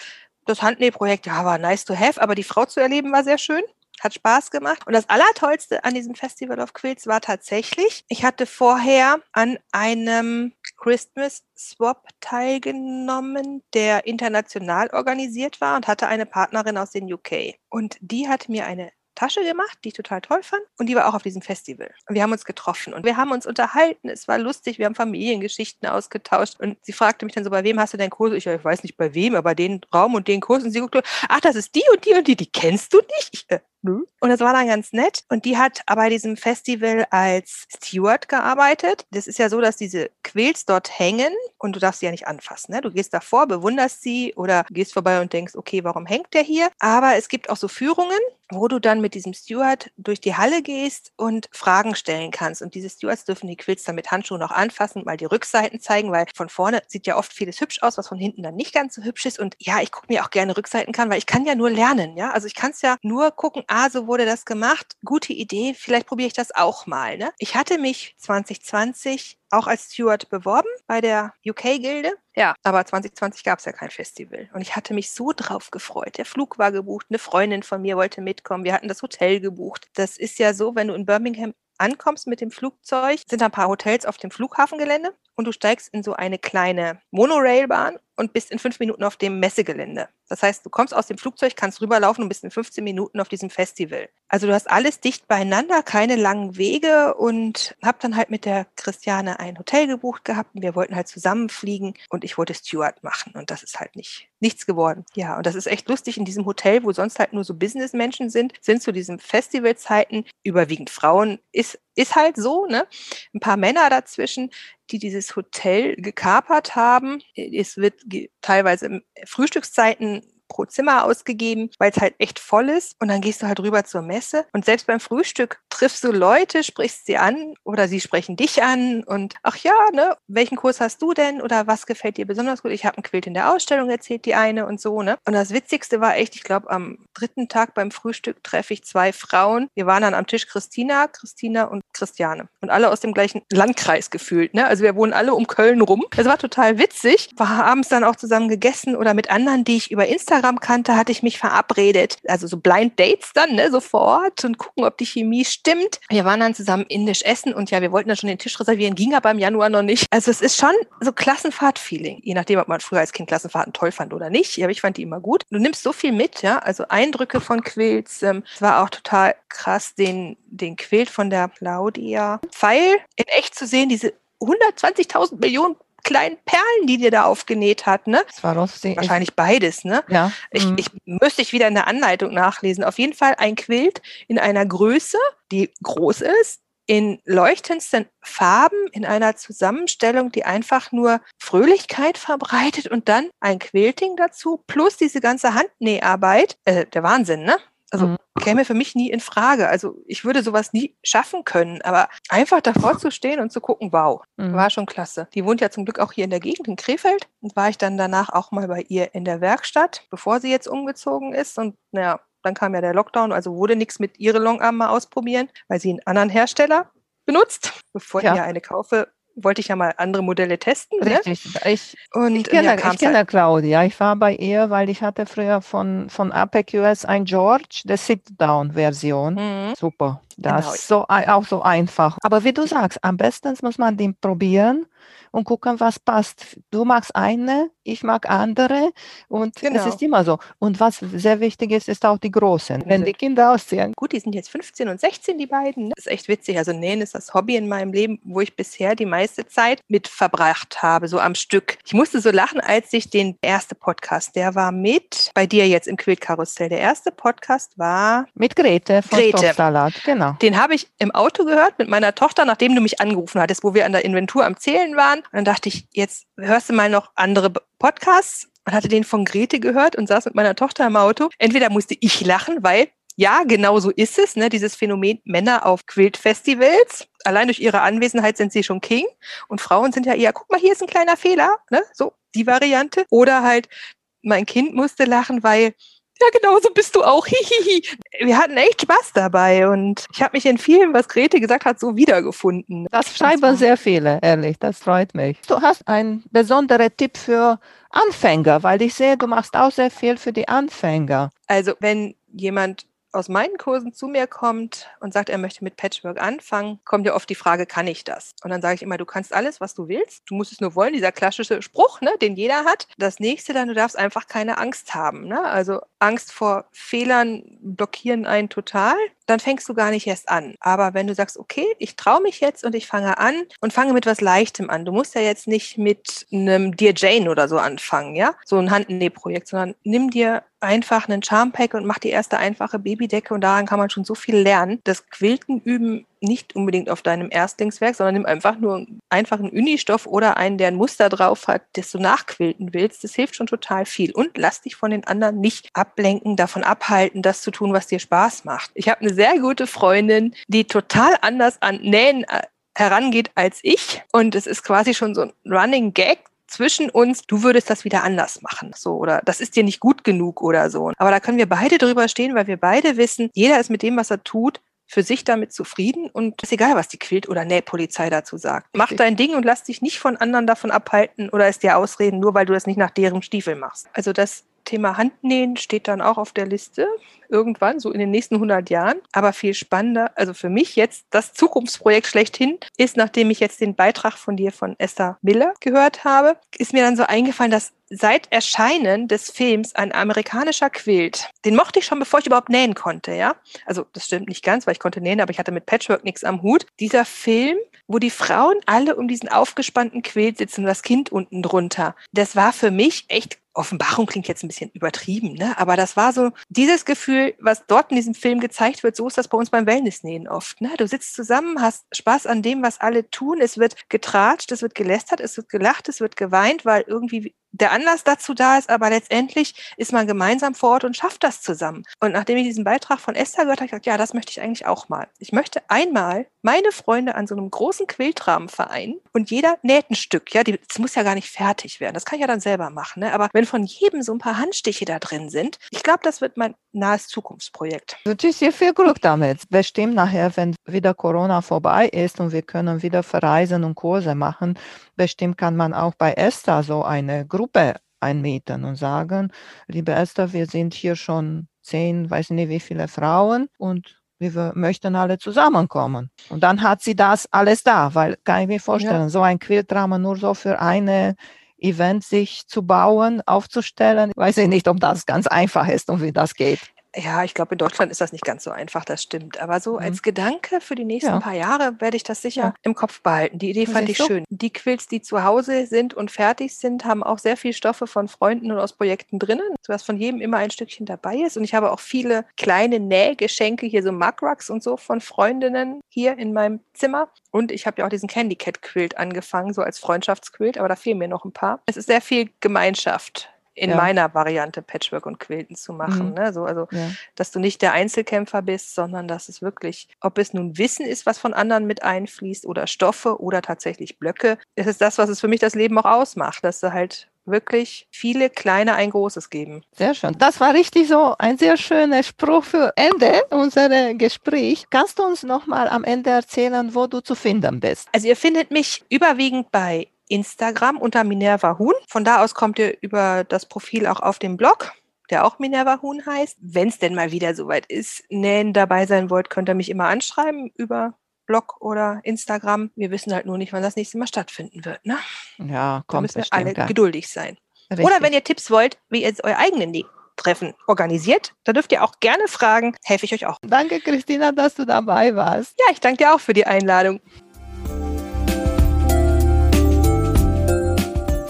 das Handnähprojekt, ja, war nice to have, aber die Frau zu erleben war sehr schön hat Spaß gemacht. Und das Allertollste an diesem Festival of Quilts war tatsächlich, ich hatte vorher an einem Christmas Swap teilgenommen, der international organisiert war und hatte eine Partnerin aus den UK. Und die hat mir eine Tasche gemacht, die ich total toll fand. Und die war auch auf diesem Festival. Und wir haben uns getroffen und wir haben uns unterhalten. Es war lustig. Wir haben Familiengeschichten ausgetauscht. Und sie fragte mich dann so, bei wem hast du deinen Kurs? Ich, ich weiß nicht bei wem, aber den Raum und den Kurs. Und sie guckte, ach, das ist die und die und die. Die kennst du nicht? Ich, äh, Nö. Und das war dann ganz nett. Und die hat bei diesem Festival als Steward gearbeitet. Das ist ja so, dass diese Quills dort hängen und du darfst sie ja nicht anfassen. Ne? Du gehst davor, bewunderst sie oder gehst vorbei und denkst, okay, warum hängt der hier? Aber es gibt auch so Führungen, wo du dann mit diesem Steward durch die Halle gehst und Fragen stellen kannst. Und diese Stewards dürfen die Quills dann mit Handschuhen noch anfassen, mal die Rückseiten zeigen, weil von vorne sieht ja oft vieles hübsch aus, was von hinten dann nicht ganz so hübsch ist. Und ja, ich gucke mir auch gerne Rückseiten kann, weil ich kann ja nur lernen. Ja, also ich kann es ja nur gucken, ah, so wurde das gemacht. Gute Idee, vielleicht probiere ich das auch mal. Ne? Ich hatte mich 2020 auch als Steward beworben bei der UK-Gilde. Ja, aber 2020 gab es ja kein Festival. Und ich hatte mich so drauf gefreut. Der Flug war gebucht, eine Freundin von mir wollte mitkommen. Wir hatten das Hotel gebucht. Das ist ja so, wenn du in Birmingham ankommst mit dem Flugzeug, sind ein paar Hotels auf dem Flughafengelände und du steigst in so eine kleine Monorailbahn und bist in fünf Minuten auf dem Messegelände. Das heißt, du kommst aus dem Flugzeug, kannst rüberlaufen und bist in 15 Minuten auf diesem Festival. Also du hast alles dicht beieinander, keine langen Wege und hab dann halt mit der Christiane ein Hotel gebucht gehabt und wir wollten halt zusammenfliegen und ich wollte Steward machen und das ist halt nicht nichts geworden. Ja, und das ist echt lustig in diesem Hotel, wo sonst halt nur so Businessmenschen sind, sind zu diesen Festivalzeiten überwiegend Frauen, ist ist halt so, ne? Ein paar Männer dazwischen, die dieses Hotel gekapert haben. Es wird teilweise Frühstückszeiten pro Zimmer ausgegeben, weil es halt echt voll ist. Und dann gehst du halt rüber zur Messe. Und selbst beim Frühstück triffst du Leute, sprichst sie an oder sie sprechen dich an. Und ach ja, ne, welchen Kurs hast du denn? Oder was gefällt dir besonders gut? Ich habe ein Quilt in der Ausstellung erzählt, die eine und so, ne? Und das Witzigste war echt, ich glaube, am dritten Tag beim Frühstück treffe ich zwei Frauen. Wir waren dann am Tisch Christina, Christina und Christiane. Und alle aus dem gleichen Landkreis gefühlt, ne? Also wir wohnen alle um Köln rum. Es war total witzig. Haben abends dann auch zusammen gegessen oder mit anderen, die ich über Instagram Instagram kannte, hatte ich mich verabredet. Also so Blind Dates dann, ne, so vor Ort und gucken, ob die Chemie stimmt. Wir waren dann zusammen indisch essen und ja, wir wollten dann schon den Tisch reservieren, ging aber im Januar noch nicht. Also es ist schon so Klassenfahrt-Feeling, je nachdem, ob man früher als Kind Klassenfahrten toll fand oder nicht. Aber ich fand die immer gut. Du nimmst so viel mit, ja, also Eindrücke von Quilts. Ähm, es war auch total krass, den, den Quilt von der Claudia Pfeil in echt zu sehen, diese 120.000 Millionen kleinen Perlen, die dir da aufgenäht hat, ne? Das war lustig. Wahrscheinlich beides, ne? Ja. Ich, mhm. ich müsste ich wieder in der Anleitung nachlesen. Auf jeden Fall ein Quilt in einer Größe, die groß ist, in leuchtendsten Farben, in einer Zusammenstellung, die einfach nur Fröhlichkeit verbreitet und dann ein Quilting dazu, plus diese ganze Handnäharbeit. Äh, der Wahnsinn, ne? Also mhm. käme für mich nie in Frage. Also ich würde sowas nie schaffen können, aber einfach davor zu stehen und zu gucken, wow, mhm. war schon klasse. Die wohnt ja zum Glück auch hier in der Gegend in Krefeld und war ich dann danach auch mal bei ihr in der Werkstatt, bevor sie jetzt umgezogen ist und naja, dann kam ja der Lockdown, also wurde nichts mit ihre Longarm mal ausprobieren, weil sie einen anderen Hersteller benutzt. Bevor ja. ich mir eine kaufe, wollte ich ja mal andere Modelle testen. Ne? Richtig. Ne? Ich, und ich kenne, ich kenne halt. Claudia. Ich war bei ihr, weil ich hatte früher von, von APEC US ein George, der Sit-Down-Version. Mhm. Super. Das genau. ist so, auch so einfach. Aber wie du sagst, am besten muss man den probieren und gucken, was passt. Du magst eine, ich mag andere und genau. es ist immer so. Und was sehr wichtig ist, ist auch die Großen. Wenn die Kinder ausziehen. Gut, die sind jetzt 15 und 16, die beiden. Das ist echt witzig. Also Nähen ist das Hobby in meinem Leben, wo ich bisher die meiste Zeit mit verbracht habe, so am Stück. Ich musste so lachen, als ich den ersten Podcast, der war mit bei dir jetzt im Quiltkarussell. Der erste Podcast war mit Grete von Grete. Salat, genau. Den habe ich im Auto gehört mit meiner Tochter, nachdem du mich angerufen hattest, wo wir an der Inventur am Zählen waren. Und dann dachte ich, jetzt hörst du mal noch andere Podcasts und hatte den von Grete gehört und saß mit meiner Tochter im Auto. Entweder musste ich lachen, weil ja, genau so ist es, ne, dieses Phänomen Männer auf Quilt-Festivals. Allein durch ihre Anwesenheit sind sie schon King. Und Frauen sind ja eher, guck mal, hier ist ein kleiner Fehler, ne, so die Variante. Oder halt, mein Kind musste lachen, weil ja, genau so bist du auch. Hihihi. Wir hatten echt Spaß dabei und ich habe mich in vielem, was Grete gesagt hat, so wiedergefunden. Das schreiben sehr viele, ehrlich. Das freut mich. Du hast einen besonderen Tipp für Anfänger, weil ich sehe, du machst auch sehr viel für die Anfänger. Also, wenn jemand aus meinen Kursen zu mir kommt und sagt, er möchte mit Patchwork anfangen, kommt ja oft die Frage, kann ich das? Und dann sage ich immer, du kannst alles, was du willst. Du musst es nur wollen, dieser klassische Spruch, ne, den jeder hat. Das nächste dann, du darfst einfach keine Angst haben. Ne? Also Angst vor Fehlern blockieren einen total, dann fängst du gar nicht erst an. Aber wenn du sagst, okay, ich traue mich jetzt und ich fange an und fange mit was Leichtem an. Du musst ja jetzt nicht mit einem Dear Jane oder so anfangen, ja? So ein Handnähprojekt, sondern nimm dir einfach einen Charmpack und mach die erste einfache Babydecke und daran kann man schon so viel lernen. Das Quilten üben nicht unbedingt auf deinem Erstlingswerk, sondern nimm einfach nur einfach einen Unistoff oder einen, der ein Muster drauf hat, das du nachquilten willst. Das hilft schon total viel. Und lass dich von den anderen nicht ablenken, davon abhalten, das zu tun, was dir Spaß macht. Ich habe eine sehr gute Freundin, die total anders an Nähen äh, herangeht als ich. Und es ist quasi schon so ein Running Gag zwischen uns, du würdest das wieder anders machen, so oder das ist dir nicht gut genug oder so. Aber da können wir beide drüber stehen, weil wir beide wissen, jeder ist mit dem, was er tut, für sich damit zufrieden und ist egal, was die Quilt- oder Nähpolizei dazu sagt. Mach dein Ding und lass dich nicht von anderen davon abhalten oder es dir ausreden, nur weil du das nicht nach deren Stiefel machst. Also das Thema Handnähen steht dann auch auf der Liste irgendwann, so in den nächsten 100 Jahren. Aber viel spannender, also für mich jetzt das Zukunftsprojekt schlechthin ist, nachdem ich jetzt den Beitrag von dir von Esther Miller gehört habe, ist mir dann so eingefallen, dass seit Erscheinen des Films ein amerikanischer Quilt, den mochte ich schon, bevor ich überhaupt nähen konnte, ja. Also das stimmt nicht ganz, weil ich konnte nähen, aber ich hatte mit Patchwork nichts am Hut. Dieser Film, wo die Frauen alle um diesen aufgespannten Quilt sitzen und das Kind unten drunter, das war für mich echt Offenbarung klingt jetzt ein bisschen übertrieben, ne? aber das war so dieses Gefühl, was dort in diesem Film gezeigt wird, so ist das bei uns beim Wellnessnähen oft. Ne? Du sitzt zusammen, hast Spaß an dem, was alle tun, es wird getratscht, es wird gelästert, es wird gelacht, es wird geweint, weil irgendwie der Anlass dazu da ist, aber letztendlich ist man gemeinsam vor Ort und schafft das zusammen. Und nachdem ich diesen Beitrag von Esther gehört habe, habe ich gesagt, ja, das möchte ich eigentlich auch mal. Ich möchte einmal meine Freunde an so einem großen Quiltrahmen vereinen und jeder näht ein Stück. Ja, das muss ja gar nicht fertig werden. Das kann ich ja dann selber machen. Ne? Aber wenn von jedem so ein paar Handstiche da drin sind, ich glaube, das wird mein nahes Zukunftsprojekt. Ich wünsche dir viel Glück damit. Bestimmt nachher, wenn wieder Corona vorbei ist und wir können wieder verreisen und Kurse machen, bestimmt kann man auch bei Esther so eine Gruppe einmieten und sagen, liebe Esther, wir sind hier schon zehn, weiß nicht wie viele Frauen und wir möchten alle zusammenkommen. Und dann hat sie das alles da, weil kann ich mir vorstellen, ja. so ein Quiltrahmen nur so für eine Event sich zu bauen, aufzustellen. Weiß ich nicht, ob das ganz einfach ist und wie das geht. Ja, ich glaube, in Deutschland ist das nicht ganz so einfach, das stimmt. Aber so mhm. als Gedanke für die nächsten ja. paar Jahre werde ich das sicher ja. im Kopf behalten. Die Idee fand ich so? schön. Die Quills, die zu Hause sind und fertig sind, haben auch sehr viel Stoffe von Freunden und aus Projekten drinnen, sodass von jedem immer ein Stückchen dabei ist. Und ich habe auch viele kleine Nähgeschenke, hier so Mugrucks und so von Freundinnen hier in meinem Zimmer. Und ich habe ja auch diesen Candy Cat Quilt angefangen, so als Freundschaftsquilt, aber da fehlen mir noch ein paar. Es ist sehr viel Gemeinschaft in ja. meiner Variante Patchwork und Quilten zu machen. Mhm. Ne? So, also, ja. dass du nicht der Einzelkämpfer bist, sondern dass es wirklich, ob es nun Wissen ist, was von anderen mit einfließt oder Stoffe oder tatsächlich Blöcke, es ist das, was es für mich das Leben auch ausmacht, dass du halt wirklich viele kleine ein großes geben. Sehr schön. Das war richtig so ein sehr schöner Spruch für Ende unseres Gesprächs. Kannst du uns noch mal am Ende erzählen, wo du zu finden bist? Also ihr findet mich überwiegend bei Instagram unter Minerva Huhn. Von da aus kommt ihr über das Profil auch auf den Blog der auch Minerva Huhn heißt. Wenn es denn mal wieder soweit ist, nähen dabei sein wollt, könnt ihr mich immer anschreiben über Blog oder Instagram. Wir wissen halt nur nicht, wann das nächste Mal stattfinden wird. Ne? Ja, kommt. Da müssen wir alle ja. geduldig sein. Richtig. Oder wenn ihr Tipps wollt, wie ihr euer eigene Treffen organisiert, da dürft ihr auch gerne fragen, helfe ich euch auch. Danke, Christina, dass du dabei warst. Ja, ich danke dir auch für die Einladung.